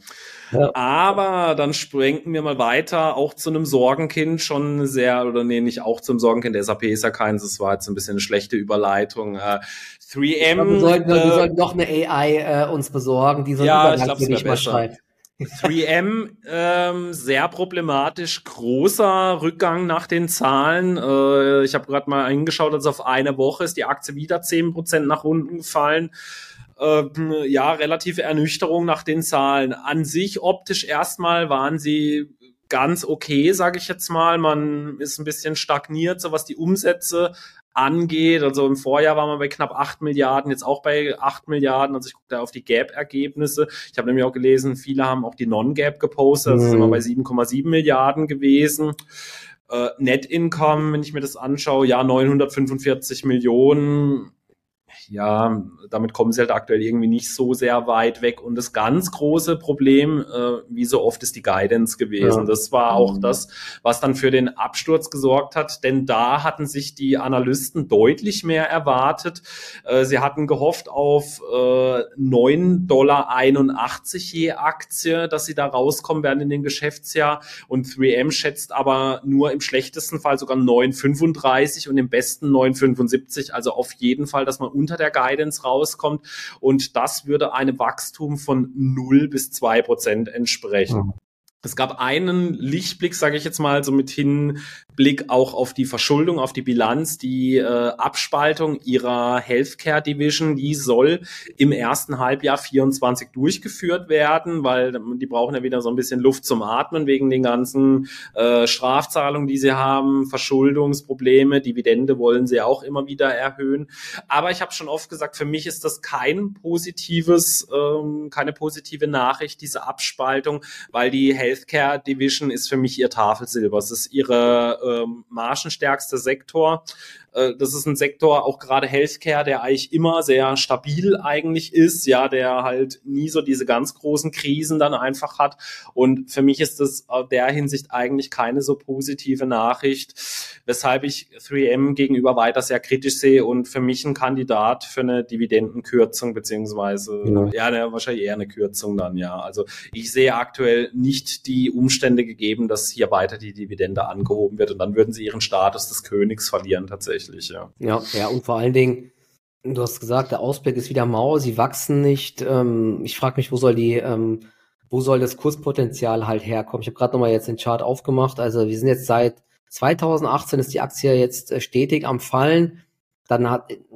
Ja. Aber dann sprengen wir mal weiter, auch zu einem Sorgenkind schon sehr, oder nee, nicht auch zum Sorgenkind, der SAP ist ja keins, das war jetzt ein bisschen eine schlechte Überleitung. Äh, 3M. wir, sollten, äh, wir sollten doch eine AI äh, uns besorgen, die so ja, ich glaub, nicht mal schreibt. 3M ähm, sehr problematisch, großer Rückgang nach den Zahlen. Äh, ich habe gerade mal eingeschaut, also auf eine Woche ist die Aktie wieder zehn Prozent nach unten gefallen. Äh, ja, relative Ernüchterung nach den Zahlen. An sich optisch erstmal waren sie ganz okay, sage ich jetzt mal. Man ist ein bisschen stagniert, so was die Umsätze angeht. Also im Vorjahr waren wir bei knapp 8 Milliarden, jetzt auch bei 8 Milliarden. Also ich gucke da auf die Gap-Ergebnisse. Ich habe nämlich auch gelesen, viele haben auch die Non-Gap gepostet. Also mhm. sind wir bei 7,7 Milliarden gewesen. Äh, Net Income, wenn ich mir das anschaue, ja, 945 Millionen ja, damit kommen sie halt aktuell irgendwie nicht so sehr weit weg. Und das ganz große Problem, äh, wie so oft, ist die Guidance gewesen. Ja. Das war auch mhm. das, was dann für den Absturz gesorgt hat, denn da hatten sich die Analysten deutlich mehr erwartet. Äh, sie hatten gehofft auf äh, 9,81 Dollar je Aktie, dass sie da rauskommen werden in den Geschäftsjahr. Und 3M schätzt aber nur im schlechtesten Fall sogar 9,35 und im besten 9,75. Also auf jeden Fall, dass man unter der Guidance rauskommt. Und das würde einem Wachstum von 0 bis 2 Prozent entsprechen. Es gab einen Lichtblick, sage ich jetzt mal, so mit Hinblick auch auf die Verschuldung, auf die Bilanz, die äh, Abspaltung ihrer Healthcare Division, die soll im ersten Halbjahr 24 durchgeführt werden, weil die brauchen ja wieder so ein bisschen Luft zum Atmen wegen den ganzen äh, Strafzahlungen, die sie haben, Verschuldungsprobleme, Dividende wollen sie auch immer wieder erhöhen. Aber ich habe schon oft gesagt, für mich ist das kein positives, ähm, keine positive Nachricht, diese Abspaltung, weil die Health Healthcare Division ist für mich ihr Tafelsilber. Es ist ihre ähm, margenstärkste Sektor. Äh, das ist ein Sektor, auch gerade Healthcare, der eigentlich immer sehr stabil eigentlich ist, ja, der halt nie so diese ganz großen Krisen dann einfach hat. Und für mich ist das aus der Hinsicht eigentlich keine so positive Nachricht, weshalb ich 3M gegenüber weiter sehr kritisch sehe und für mich ein Kandidat für eine Dividendenkürzung beziehungsweise ja, ja wahrscheinlich eher eine Kürzung dann, ja. Also ich sehe aktuell nicht die Umstände gegeben, dass hier weiter die Dividende angehoben wird und dann würden sie ihren Status des Königs verlieren tatsächlich, ja. Ja, ja, und vor allen Dingen, du hast gesagt, der Ausblick ist wieder mau, sie wachsen nicht. Ähm, ich frage mich, wo soll die, ähm, wo soll das Kurspotenzial halt herkommen? Ich habe gerade nochmal jetzt den Chart aufgemacht. Also wir sind jetzt seit 2018 ist die Aktie jetzt äh, stetig am Fallen. Dann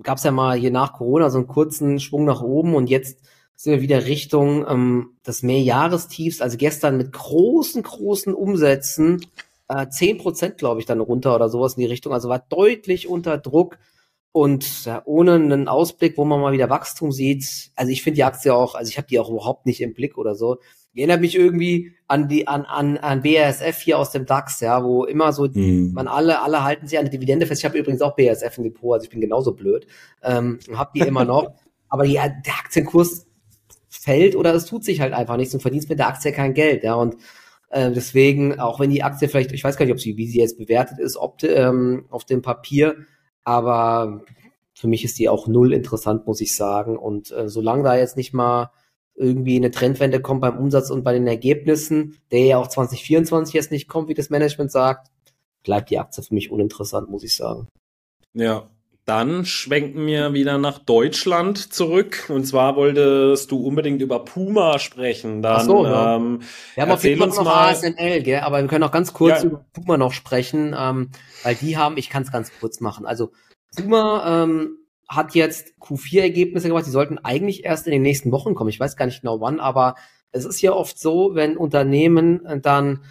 gab es ja mal hier nach Corona so einen kurzen Schwung nach oben und jetzt sind wir wieder Richtung ähm, des Mehrjahrestiefs. Also gestern mit großen, großen Umsätzen äh, 10 Prozent, glaube ich, dann runter oder sowas in die Richtung. Also war deutlich unter Druck und ja, ohne einen Ausblick, wo man mal wieder Wachstum sieht. Also ich finde die Aktie auch, also ich habe die auch überhaupt nicht im Blick oder so. Die erinnert mich irgendwie an die an an an BASF hier aus dem DAX, ja, wo immer so hm. man alle alle halten sich an die Dividende fest. Ich habe übrigens auch BASF im Depot, also ich bin genauso blöd. Ähm, hab die immer noch, aber die, der Aktienkurs fällt oder es tut sich halt einfach nichts und verdienst mit der Aktie kein Geld, ja und äh, deswegen, auch wenn die Aktie vielleicht, ich weiß gar nicht, ob sie, wie sie jetzt bewertet ist, ob ähm, auf dem Papier, aber für mich ist die auch null interessant, muss ich sagen. Und äh, solange da jetzt nicht mal irgendwie eine Trendwende kommt beim Umsatz und bei den Ergebnissen, der ja auch 2024 jetzt nicht kommt, wie das Management sagt, bleibt die Aktie für mich uninteressant, muss ich sagen. Ja, dann schwenken wir wieder nach Deutschland zurück. Und zwar wolltest du unbedingt über Puma sprechen. Dann, Ach so, ja. ähm, wir haben auf jeden Fall noch mal ASML, gell? aber wir können auch ganz kurz ja. über Puma noch sprechen, ähm, weil die haben, ich kann es ganz kurz machen. Also Puma ähm, hat jetzt Q4-Ergebnisse gemacht, die sollten eigentlich erst in den nächsten Wochen kommen. Ich weiß gar nicht genau wann, aber es ist ja oft so, wenn Unternehmen dann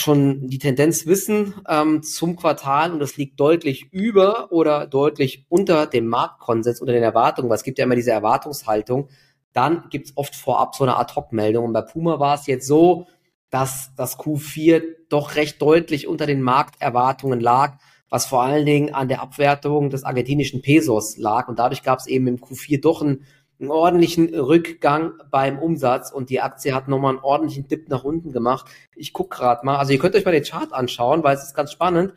schon die Tendenz wissen ähm, zum Quartal und es liegt deutlich über oder deutlich unter dem Marktkonsens, unter den Erwartungen, weil es gibt ja immer diese Erwartungshaltung, dann gibt es oft vorab so eine Ad-Hoc-Meldung. Und bei Puma war es jetzt so, dass das Q4 doch recht deutlich unter den Markterwartungen lag, was vor allen Dingen an der Abwertung des argentinischen Pesos lag. Und dadurch gab es eben im Q4 doch ein einen ordentlichen Rückgang beim Umsatz und die Aktie hat nochmal einen ordentlichen Dip nach unten gemacht. Ich guck gerade mal, also ihr könnt euch mal den Chart anschauen, weil es ist ganz spannend.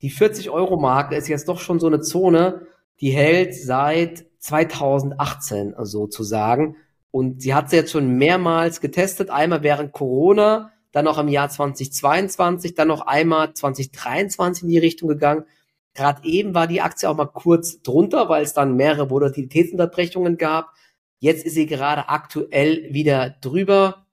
Die 40-Euro-Marke ist jetzt doch schon so eine Zone, die hält seit 2018 sozusagen. Und sie hat sie jetzt schon mehrmals getestet, einmal während Corona, dann noch im Jahr 2022, dann noch einmal 2023 in die Richtung gegangen. Gerade eben war die Aktie auch mal kurz drunter, weil es dann mehrere Volatilitätsunterbrechungen gab. Jetzt ist sie gerade aktuell wieder drüber.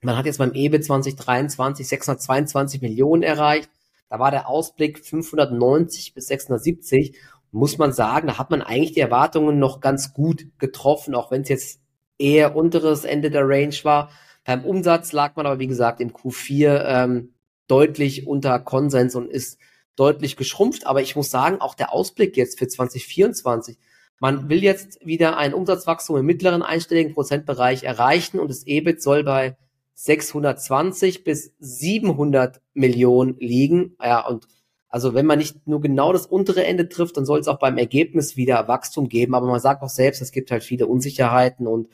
Man hat jetzt beim EBIT 2023 622 Millionen erreicht. Da war der Ausblick 590 bis 670. Muss man sagen, da hat man eigentlich die Erwartungen noch ganz gut getroffen, auch wenn es jetzt eher unteres Ende der Range war. Beim Umsatz lag man aber, wie gesagt, im Q4 ähm, deutlich unter Konsens und ist deutlich geschrumpft. Aber ich muss sagen, auch der Ausblick jetzt für 2024, man will jetzt wieder ein Umsatzwachstum im mittleren einstelligen Prozentbereich erreichen und das EBIT soll bei 620 bis 700 Millionen liegen. Ja, und also wenn man nicht nur genau das untere Ende trifft, dann soll es auch beim Ergebnis wieder Wachstum geben. Aber man sagt auch selbst, es gibt halt viele Unsicherheiten und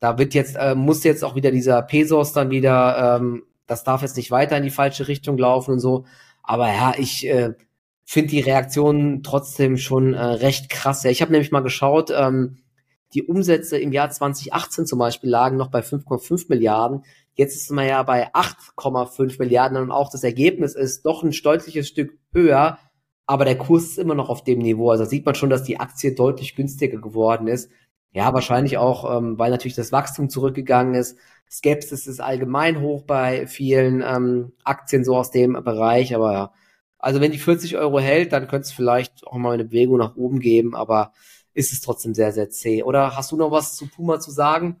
da wird jetzt, äh, muss jetzt auch wieder dieser Pesos dann wieder, ähm, das darf jetzt nicht weiter in die falsche Richtung laufen und so. Aber ja, ich äh, finde die Reaktion trotzdem schon äh, recht krass. Ja, ich habe nämlich mal geschaut, ähm, die Umsätze im Jahr 2018 zum Beispiel lagen noch bei 5,5 Milliarden. Jetzt ist man ja bei 8,5 Milliarden und auch das Ergebnis ist doch ein deutliches Stück höher, aber der Kurs ist immer noch auf dem Niveau. Also sieht man schon, dass die Aktie deutlich günstiger geworden ist. Ja, wahrscheinlich auch, ähm, weil natürlich das Wachstum zurückgegangen ist. Skepsis ist allgemein hoch bei vielen ähm, Aktien so aus dem Bereich, aber ja. Also wenn die 40 Euro hält, dann könnte es vielleicht auch mal eine Bewegung nach oben geben, aber ist es trotzdem sehr, sehr zäh. Oder hast du noch was zu Puma zu sagen?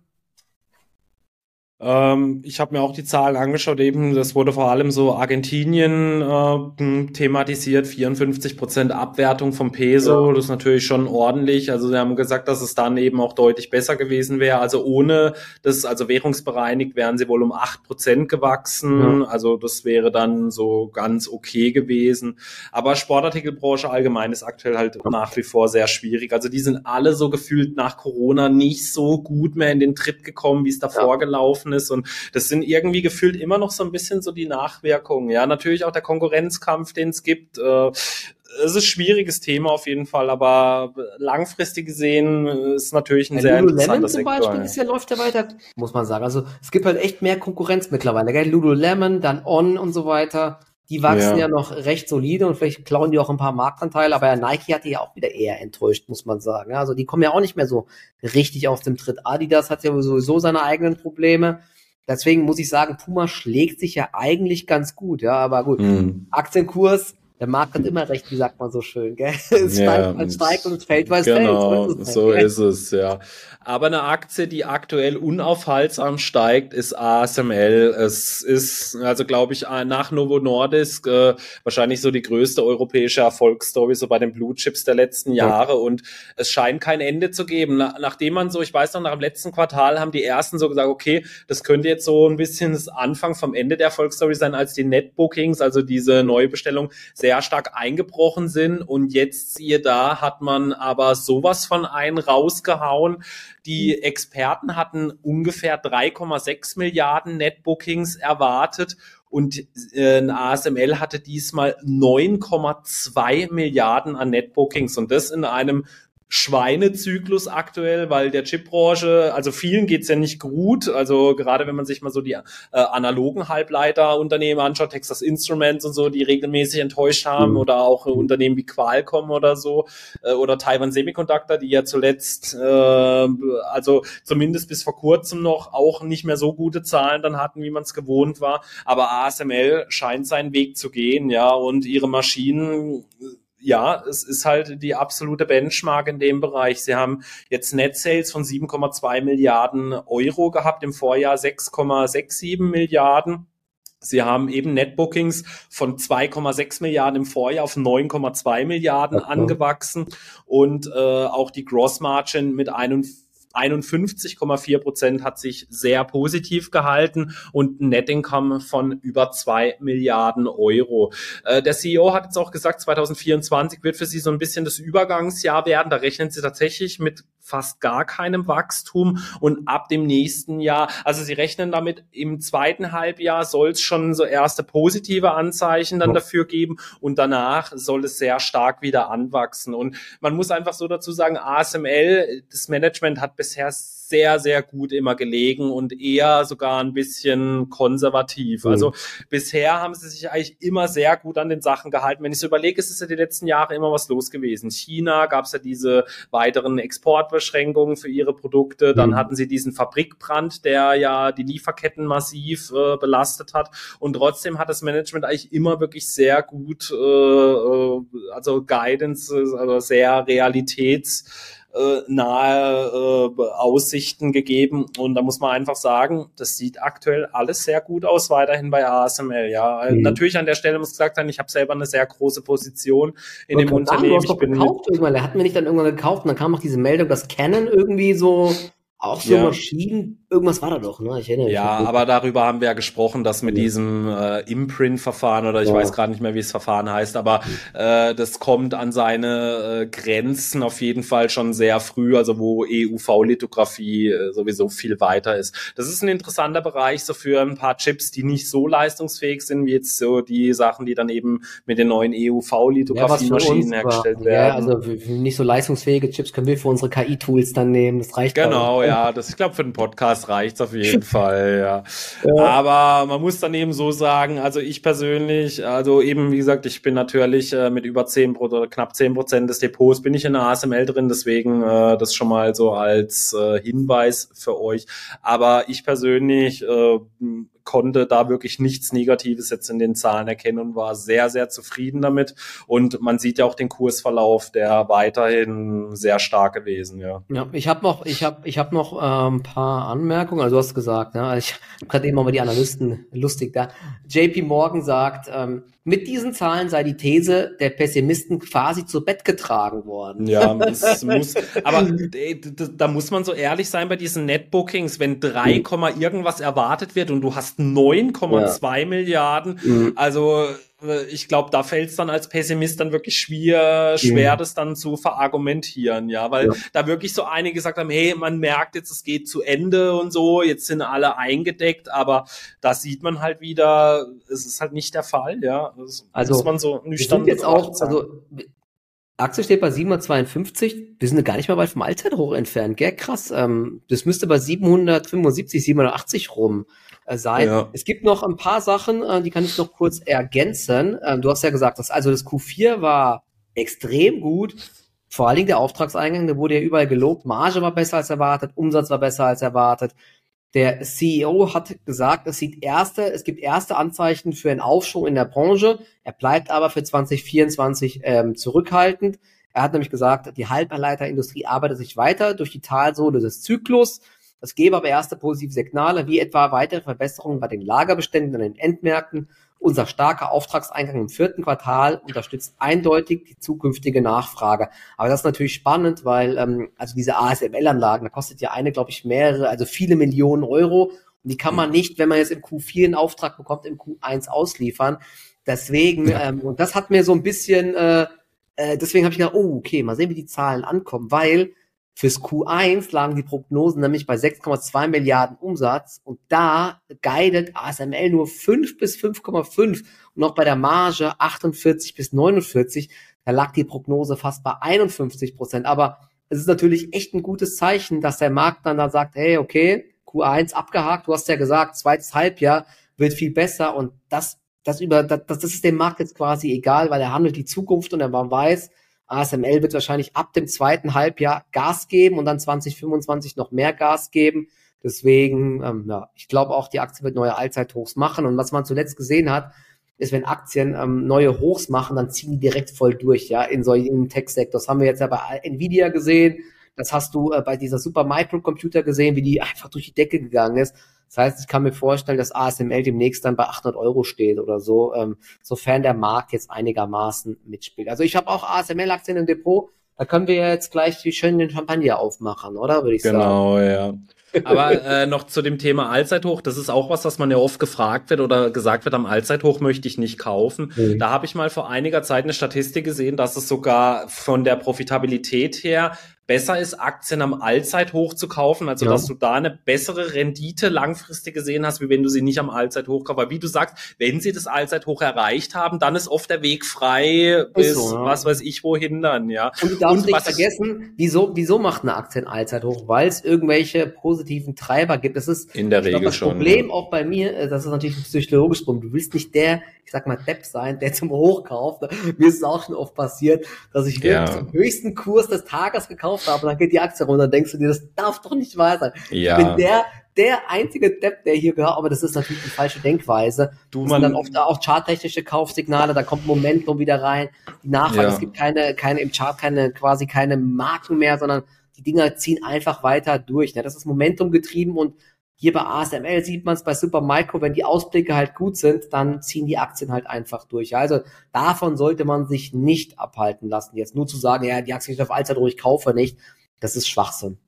Ähm, ich habe mir auch die Zahlen angeschaut, eben, das wurde vor allem so Argentinien äh, thematisiert, 54 Prozent Abwertung vom Peso, ja. das ist natürlich schon ordentlich. Also sie haben gesagt, dass es dann eben auch deutlich besser gewesen wäre. Also ohne das, also währungsbereinigt wären sie wohl um acht Prozent gewachsen. Ja. Also das wäre dann so ganz okay gewesen. Aber Sportartikelbranche allgemein ist aktuell halt nach wie vor sehr schwierig. Also die sind alle so gefühlt nach Corona nicht so gut mehr in den Tritt gekommen, wie es davor ja. Gelaufen ist. Und das sind irgendwie gefühlt immer noch so ein bisschen so die Nachwirkungen. Ja, natürlich auch der Konkurrenzkampf, den es gibt. Äh, es ist ein schwieriges Thema auf jeden Fall, aber langfristig gesehen ist natürlich ein ja, sehr interessanter zum Sektor. Beispiel ist ja, läuft ja weiter, muss man sagen. Also es gibt halt echt mehr Konkurrenz mittlerweile. Gell? Lululemon, dann On und so weiter. Die wachsen ja. ja. noch recht solide und vielleicht klauen die auch ein paar Marktanteile, aber Nike hat die ja auch wieder eher enttäuscht, muss man sagen. Also die kommen ja auch nicht mehr so richtig aus dem Tritt. Adidas hat ja sowieso seine eigenen Probleme. Deswegen muss ich sagen, Puma schlägt sich ja eigentlich ganz gut, ja, aber gut. Mhm. Aktienkurs der Markt hat immer recht, wie sagt man so schön, gell? Es ja, steigt, man steigt und es fällt, weil es genau, fällt. So, so ist es, ja. Aber eine Aktie, die aktuell unaufhaltsam steigt, ist ASML. Es ist, also glaube ich, nach Novo Nordisk äh, wahrscheinlich so die größte europäische Erfolgsstory so bei den Blue Chips der letzten Jahre. Ja. Und es scheint kein Ende zu geben. Na, nachdem man so, ich weiß noch, nach dem letzten Quartal haben die ersten so gesagt, okay, das könnte jetzt so ein bisschen das Anfang vom Ende der Erfolgsstory sein, als die Netbookings, also diese Neubestellung, sehr sehr stark eingebrochen sind. Und jetzt siehe da, hat man aber sowas von einen rausgehauen. Die Experten hatten ungefähr 3,6 Milliarden Netbookings erwartet und äh, ASML hatte diesmal 9,2 Milliarden an Netbookings und das in einem Schweinezyklus aktuell, weil der Chipbranche, also vielen geht's ja nicht gut. Also gerade wenn man sich mal so die äh, analogen Halbleiterunternehmen anschaut, Texas Instruments und so, die regelmäßig enttäuscht haben mhm. oder auch äh, Unternehmen wie Qualcomm oder so äh, oder Taiwan Semiconductor, die ja zuletzt, äh, also zumindest bis vor kurzem noch auch nicht mehr so gute Zahlen dann hatten, wie man es gewohnt war. Aber ASML scheint seinen Weg zu gehen, ja, und ihre Maschinen ja, es ist halt die absolute Benchmark in dem Bereich. Sie haben jetzt Net Sales von 7,2 Milliarden Euro gehabt, im Vorjahr 6,67 Milliarden. Sie haben eben Netbookings von 2,6 Milliarden im Vorjahr auf 9,2 Milliarden okay. angewachsen und äh, auch die Gross Margin mit 41 51,4 Prozent hat sich sehr positiv gehalten und ein Net Income von über zwei Milliarden Euro. Äh, der CEO hat jetzt auch gesagt, 2024 wird für sie so ein bisschen das Übergangsjahr werden. Da rechnen sie tatsächlich mit fast gar keinem Wachstum und ab dem nächsten Jahr, also sie rechnen damit, im zweiten Halbjahr soll es schon so erste positive Anzeichen dann dafür geben und danach soll es sehr stark wieder anwachsen. Und man muss einfach so dazu sagen, ASML, das Management hat bisher sehr, sehr gut immer gelegen und eher sogar ein bisschen konservativ. Mhm. Also bisher haben sie sich eigentlich immer sehr gut an den Sachen gehalten. Wenn ich so überlege, ist es ja die letzten Jahre immer was los gewesen. China gab es ja diese weiteren Exportbeschränkungen für ihre Produkte. Dann mhm. hatten sie diesen Fabrikbrand, der ja die Lieferketten massiv äh, belastet hat. Und trotzdem hat das Management eigentlich immer wirklich sehr gut, äh, äh also Guidance, also sehr realitäts äh, nahe äh, Aussichten gegeben. Und da muss man einfach sagen, das sieht aktuell alles sehr gut aus, weiterhin bei ASML. Ja, mhm. natürlich an der Stelle muss gesagt sein, ich habe selber eine sehr große Position in dem Unternehmen. Sagen, du hast doch gekauft irgendwann. Er hat mir nicht dann irgendwann gekauft und dann kam auch diese Meldung, dass Canon irgendwie so auch so ja. Maschinen, irgendwas war da doch, ne? Ich erinnere mich. Ja, aber darüber haben wir ja gesprochen, dass mit ja. diesem äh, Imprint-Verfahren oder ich ja. weiß gerade nicht mehr, wie das Verfahren heißt, aber äh, das kommt an seine äh, Grenzen auf jeden Fall schon sehr früh, also wo EUV-Lithografie äh, sowieso viel weiter ist. Das ist ein interessanter Bereich so für ein paar Chips, die nicht so leistungsfähig sind, wie jetzt so die Sachen, die dann eben mit den neuen EUV-Lithografie-Maschinen hergestellt werden. Ja, also nicht so leistungsfähige Chips können wir für unsere KI-Tools dann nehmen, das reicht Genau, ja ja, das, ich glaube, für den Podcast reicht's auf jeden Fall, ja. ja. Aber man muss dann eben so sagen, also ich persönlich, also eben, wie gesagt, ich bin natürlich äh, mit über zehn oder knapp zehn Prozent des Depots bin ich in der ASML drin, deswegen äh, das schon mal so als äh, Hinweis für euch. Aber ich persönlich äh, konnte da wirklich nichts Negatives jetzt in den Zahlen erkennen und war sehr, sehr zufrieden damit. Und man sieht ja auch den Kursverlauf, der weiterhin sehr stark gewesen, ja. Ja, ich habe noch, ich habe, ich habe noch äh, ein paar Anmerkungen. Also du hast gesagt, ne, ich habe gerade eben mal die Analysten lustig da. JP Morgan sagt, ähm, mit diesen Zahlen sei die These der Pessimisten quasi zu Bett getragen worden. Ja, es muss, aber äh, da muss man so ehrlich sein bei diesen Netbookings, wenn 3, mhm. irgendwas erwartet wird und du hast 9,2 ja. Milliarden, mhm. also äh, ich glaube, da fällt es dann als Pessimist dann wirklich schwer, schwer, mhm. das dann zu verargumentieren, ja, weil ja. da wirklich so einige gesagt haben, hey, man merkt jetzt, es geht zu Ende und so, jetzt sind alle eingedeckt, aber da sieht man halt wieder, es ist halt nicht der Fall, ja. Das also muss man so nüchtern jetzt auch, also Aktie steht bei 752, wir sind gar nicht mal weit vom Allzeithoch entfernt, gell? Krass. Ähm, das müsste bei 775, 780 rum äh, sein. Ja. Es gibt noch ein paar Sachen, äh, die kann ich noch kurz ergänzen. Ähm, du hast ja gesagt, dass also das Q4 war extrem gut. Vor allen Dingen der Auftragseingang, der wurde ja überall gelobt. Marge war besser als erwartet, Umsatz war besser als erwartet. Der CEO hat gesagt, es sieht erste, es gibt erste Anzeichen für einen Aufschwung in der Branche. Er bleibt aber für 2024 ähm, zurückhaltend. Er hat nämlich gesagt, die Halbleiterindustrie arbeitet sich weiter durch die Talsohle des Zyklus. Es gäbe aber erste positive Signale, wie etwa weitere Verbesserungen bei den Lagerbeständen an den Endmärkten unser starker Auftragseingang im vierten Quartal unterstützt eindeutig die zukünftige Nachfrage. Aber das ist natürlich spannend, weil ähm, also diese ASML-Anlagen, da kostet ja eine, glaube ich, mehrere, also viele Millionen Euro. Und die kann man nicht, wenn man jetzt im Q4 einen Auftrag bekommt, im Q1 ausliefern. Deswegen, ja. ähm, und das hat mir so ein bisschen, äh, äh, deswegen habe ich gedacht, oh, okay, mal sehen, wie die Zahlen ankommen, weil Fürs Q1 lagen die Prognosen nämlich bei 6,2 Milliarden Umsatz und da guidet ASML nur 5 bis 5,5 und noch bei der Marge 48 bis 49, da lag die Prognose fast bei 51 Prozent. Aber es ist natürlich echt ein gutes Zeichen, dass der Markt dann da sagt, hey, okay, Q1 abgehakt, du hast ja gesagt, zweites Halbjahr wird viel besser und das, das über, das, das ist dem Markt jetzt quasi egal, weil er handelt die Zukunft und er weiß, ASML wird wahrscheinlich ab dem zweiten Halbjahr Gas geben und dann 2025 noch mehr Gas geben. Deswegen, ähm, ja, ich glaube auch, die Aktie wird neue Allzeithochs machen. Und was man zuletzt gesehen hat, ist, wenn Aktien ähm, neue Hochs machen, dann ziehen die direkt voll durch, ja, in so im Tech-Sektor. Das haben wir jetzt ja bei Nvidia gesehen. Das hast du äh, bei dieser Super Microcomputer gesehen, wie die einfach durch die Decke gegangen ist. Das heißt, ich kann mir vorstellen, dass ASML demnächst dann bei 800 Euro steht oder so, ähm, sofern der Markt jetzt einigermaßen mitspielt. Also ich habe auch ASML-Aktien im Depot. Da können wir jetzt gleich die schönen Champagner aufmachen, oder? Würde ich genau, sagen. Genau, ja. Aber äh, noch zu dem Thema Allzeithoch, das ist auch was, was man ja oft gefragt wird oder gesagt wird, am Allzeithoch möchte ich nicht kaufen. Mhm. Da habe ich mal vor einiger Zeit eine Statistik gesehen, dass es sogar von der Profitabilität her besser ist, Aktien am Allzeithoch zu kaufen, also ja. dass du da eine bessere Rendite langfristig gesehen hast, wie wenn du sie nicht am Allzeithoch kaufst. Aber wie du sagst, wenn sie das Allzeithoch erreicht haben, dann ist oft der Weg frei bis so, ja. was weiß ich wohin dann, ja. Und du darfst nicht vergessen, wieso, wieso macht eine Aktie ein Allzeithoch? Weil es irgendwelche positiven Treiber gibt. Das ist in der Regel glaub, das schon. Das Problem ja. auch bei mir, äh, das ist natürlich ein psychologisches Problem. Du willst nicht der, ich sag mal, Depp sein, der zum Hoch kauft. Mir ist es auch schon oft passiert, dass ich wirklich zum höchsten Kurs des Tages gekauft gekauft habe und dann geht die Aktie runter, denkst du dir, das darf doch nicht wahr sein. Ja. Ich bin der, der einzige Depp, der hier gehört, aber das ist natürlich die falsche Denkweise. Du, man, dann oft auch charttechnische Kaufsignale, da kommt Momentum wieder rein, die Nachfrage, ja. es gibt keine, keine im Chart keine, quasi keine Marken mehr, sondern die Dinger ziehen einfach weiter durch. Ne? Das ist Momentum getrieben und hier bei ASML sieht man es bei Supermicro, wenn die Ausblicke halt gut sind, dann ziehen die Aktien halt einfach durch. Also davon sollte man sich nicht abhalten lassen. Jetzt nur zu sagen, ja, die Aktien sind auf Allzeit ruhig, kaufe nicht, das ist Schwachsinn.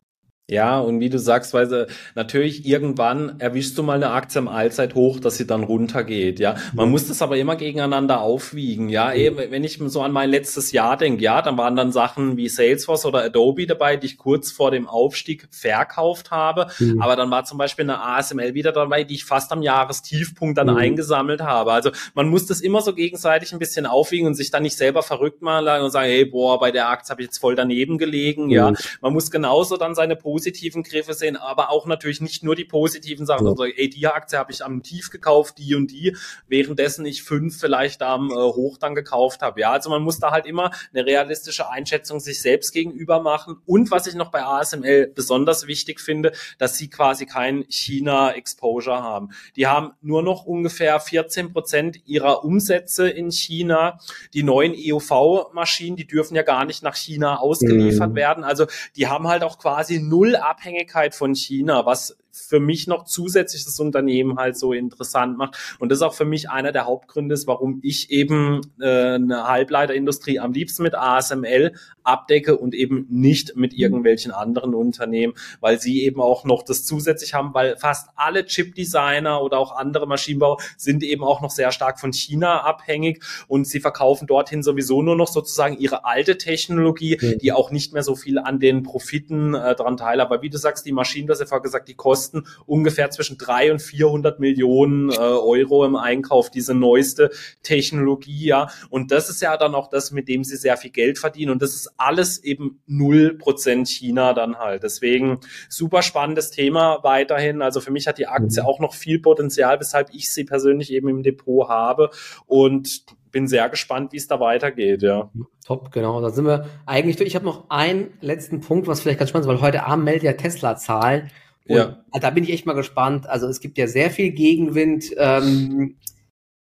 Ja, und wie du sagst, weil natürlich irgendwann erwischst du mal eine Aktie im Allzeithoch, dass sie dann runtergeht, ja. Man muss das aber immer gegeneinander aufwiegen, ja. Mhm. Eben, wenn ich so an mein letztes Jahr denke, ja, dann waren dann Sachen wie Salesforce oder Adobe dabei, die ich kurz vor dem Aufstieg verkauft habe. Mhm. Aber dann war zum Beispiel eine ASML wieder dabei, die ich fast am Jahrestiefpunkt dann mhm. eingesammelt habe. Also man muss das immer so gegenseitig ein bisschen aufwiegen und sich dann nicht selber verrückt machen und sagen, hey, boah, bei der Aktie habe ich jetzt voll daneben gelegen, ja. Mhm. Man muss genauso dann seine positiven Griffe sehen, aber auch natürlich nicht nur die positiven Sachen, ja. also, ey, die Aktie habe ich am Tief gekauft, die und die, währenddessen ich fünf vielleicht am äh, Hoch dann gekauft habe. Ja, also man muss da halt immer eine realistische Einschätzung sich selbst gegenüber machen. Und was ich noch bei ASML besonders wichtig finde, dass sie quasi kein China-Exposure haben. Die haben nur noch ungefähr 14 Prozent ihrer Umsätze in China. Die neuen EUV-Maschinen, die dürfen ja gar nicht nach China ausgeliefert mhm. werden. Also die haben halt auch quasi null Abhängigkeit von China, was für mich noch zusätzlich das Unternehmen halt so interessant macht. Und das ist auch für mich einer der Hauptgründe, warum ich eben äh, eine Halbleiterindustrie am liebsten mit ASML abdecke und eben nicht mit irgendwelchen anderen Unternehmen, weil sie eben auch noch das zusätzlich haben, weil fast alle Chip-Designer oder auch andere Maschinenbau sind eben auch noch sehr stark von China abhängig und sie verkaufen dorthin sowieso nur noch sozusagen ihre alte Technologie, die auch nicht mehr so viel an den Profiten äh, dran teil. Aber wie du sagst, die Maschinen, das hast ja vorher gesagt, die kosten kosten ungefähr zwischen 3 und 400 Millionen äh, Euro im Einkauf, diese neueste Technologie, ja. Und das ist ja dann auch das, mit dem sie sehr viel Geld verdienen. Und das ist alles eben 0% China dann halt. Deswegen super spannendes Thema weiterhin. Also für mich hat die Aktie mhm. auch noch viel Potenzial, weshalb ich sie persönlich eben im Depot habe. Und bin sehr gespannt, wie es da weitergeht, ja. Top, genau. Da sind wir eigentlich durch. Ich habe noch einen letzten Punkt, was vielleicht ganz spannend ist, weil heute Abend meldet ja Tesla Zahlen. Und ja. Da bin ich echt mal gespannt. Also es gibt ja sehr viel Gegenwind ähm,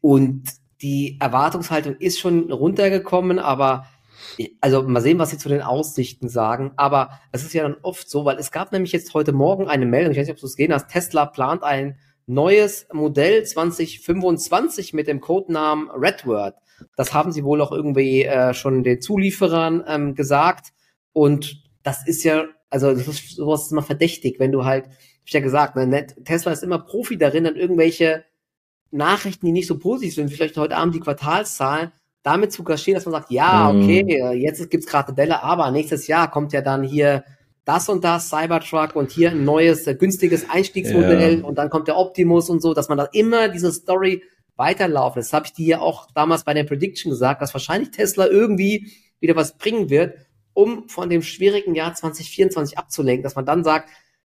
und die Erwartungshaltung ist schon runtergekommen, aber also mal sehen, was sie zu den Aussichten sagen. Aber es ist ja dann oft so, weil es gab nämlich jetzt heute Morgen eine Meldung, ich weiß nicht, ob du es gesehen hast, Tesla plant ein neues Modell 2025 mit dem Codenamen Redword. Das haben sie wohl auch irgendwie äh, schon den Zulieferern ähm, gesagt. Und das ist ja also das ist, sowas ist immer verdächtig, wenn du halt, hab ich ja gesagt, ne, Tesla ist immer Profi darin, dann irgendwelche Nachrichten, die nicht so positiv sind, vielleicht heute Abend die Quartalszahlen, damit zu kaschieren, dass man sagt, ja, mhm. okay, jetzt gibt's gerade eine Welle, aber nächstes Jahr kommt ja dann hier das und das Cybertruck und hier ein neues, äh, günstiges Einstiegsmodell ja. und dann kommt der Optimus und so, dass man da immer diese Story weiterlaufen. Das habe ich dir ja auch damals bei der Prediction gesagt, dass wahrscheinlich Tesla irgendwie wieder was bringen wird um von dem schwierigen Jahr 2024 abzulenken, dass man dann sagt,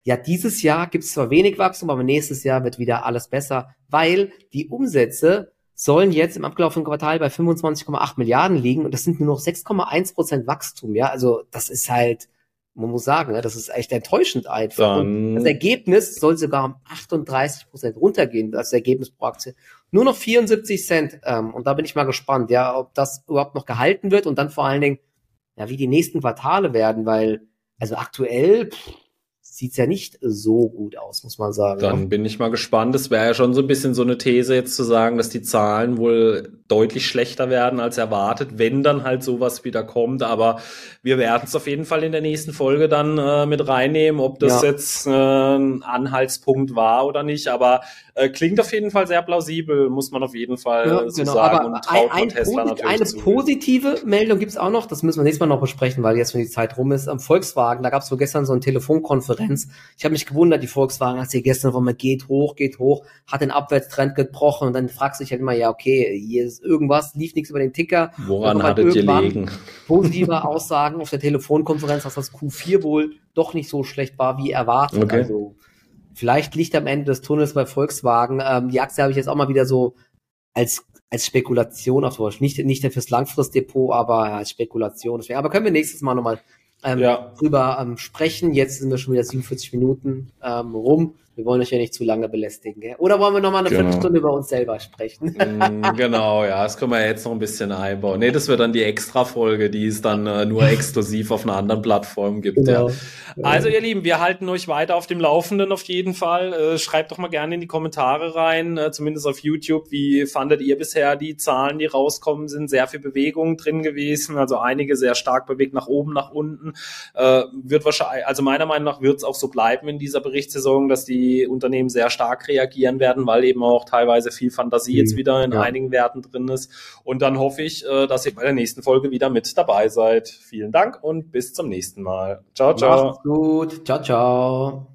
ja, dieses Jahr gibt es zwar wenig Wachstum, aber nächstes Jahr wird wieder alles besser, weil die Umsätze sollen jetzt im abgelaufenen Quartal bei 25,8 Milliarden liegen und das sind nur noch 6,1 Prozent Wachstum, ja, also das ist halt, man muss sagen, das ist echt enttäuschend einfach. Und das Ergebnis soll sogar um 38 Prozent runtergehen, das Ergebnis pro Aktie. Nur noch 74 Cent ähm, und da bin ich mal gespannt, ja, ob das überhaupt noch gehalten wird und dann vor allen Dingen, ja, wie die nächsten Quartale werden, weil, also aktuell pff, sieht's ja nicht so gut aus, muss man sagen. Dann ja. bin ich mal gespannt. Es wäre ja schon so ein bisschen so eine These jetzt zu sagen, dass die Zahlen wohl deutlich schlechter werden als erwartet, wenn dann halt sowas wieder kommt. Aber wir werden es auf jeden Fall in der nächsten Folge dann äh, mit reinnehmen, ob das ja. jetzt äh, ein Anhaltspunkt war oder nicht. Aber äh, klingt auf jeden Fall sehr plausibel, muss man auf jeden Fall ja, so genau. sagen. Aber und traut ein, ein Tesla natürlich eine zu. positive Meldung gibt's auch noch, das müssen wir nächstes Mal noch besprechen, weil jetzt, wenn die Zeit rum ist, am Volkswagen, da gab's so gestern so eine Telefonkonferenz. Ich habe mich gewundert, die Volkswagen, als sie gestern von mir geht hoch, geht hoch, hat den Abwärtstrend gebrochen und dann fragst du dich halt immer, ja, okay, hier ist irgendwas, lief nichts über den Ticker. Woran hattet ihr liegen? Positive Aussagen auf der Telefonkonferenz, dass das Q4 wohl doch nicht so schlecht war, wie erwartet. Okay. Also vielleicht Licht am Ende des Tunnels bei Volkswagen. Ähm, die Aktie habe ich jetzt auch mal wieder so als als Spekulation auf Deutsch. Nicht, nicht fürs Langfristdepot, aber als Spekulation. Aber können wir nächstes Mal nochmal ähm, ja. drüber ähm, sprechen. Jetzt sind wir schon wieder 47 Minuten ähm, rum. Wir wollen euch ja nicht zu lange belästigen. Gell? Oder wollen wir noch mal eine genau. Viertelstunde über uns selber sprechen? Mm, genau, ja, das können wir jetzt noch ein bisschen einbauen. Nee, das wird dann die Extra-Folge, die es dann äh, nur exklusiv auf einer anderen Plattform gibt. Genau. Ja. Also ihr Lieben, wir halten euch weiter auf dem Laufenden auf jeden Fall. Äh, schreibt doch mal gerne in die Kommentare rein, äh, zumindest auf YouTube. Wie fandet ihr bisher die Zahlen, die rauskommen sind? Sehr viel Bewegung drin gewesen, also einige sehr stark bewegt nach oben, nach unten. Äh, wird wahrscheinlich, also meiner Meinung nach wird es auch so bleiben in dieser Berichtssaison, dass die die Unternehmen sehr stark reagieren werden, weil eben auch teilweise viel Fantasie jetzt mhm. wieder in ja. einigen Werten drin ist. Und dann hoffe ich, äh, dass ihr bei der nächsten Folge wieder mit dabei seid. Vielen Dank und bis zum nächsten Mal. Ciao, ciao. Macht's gut. Ciao, ciao.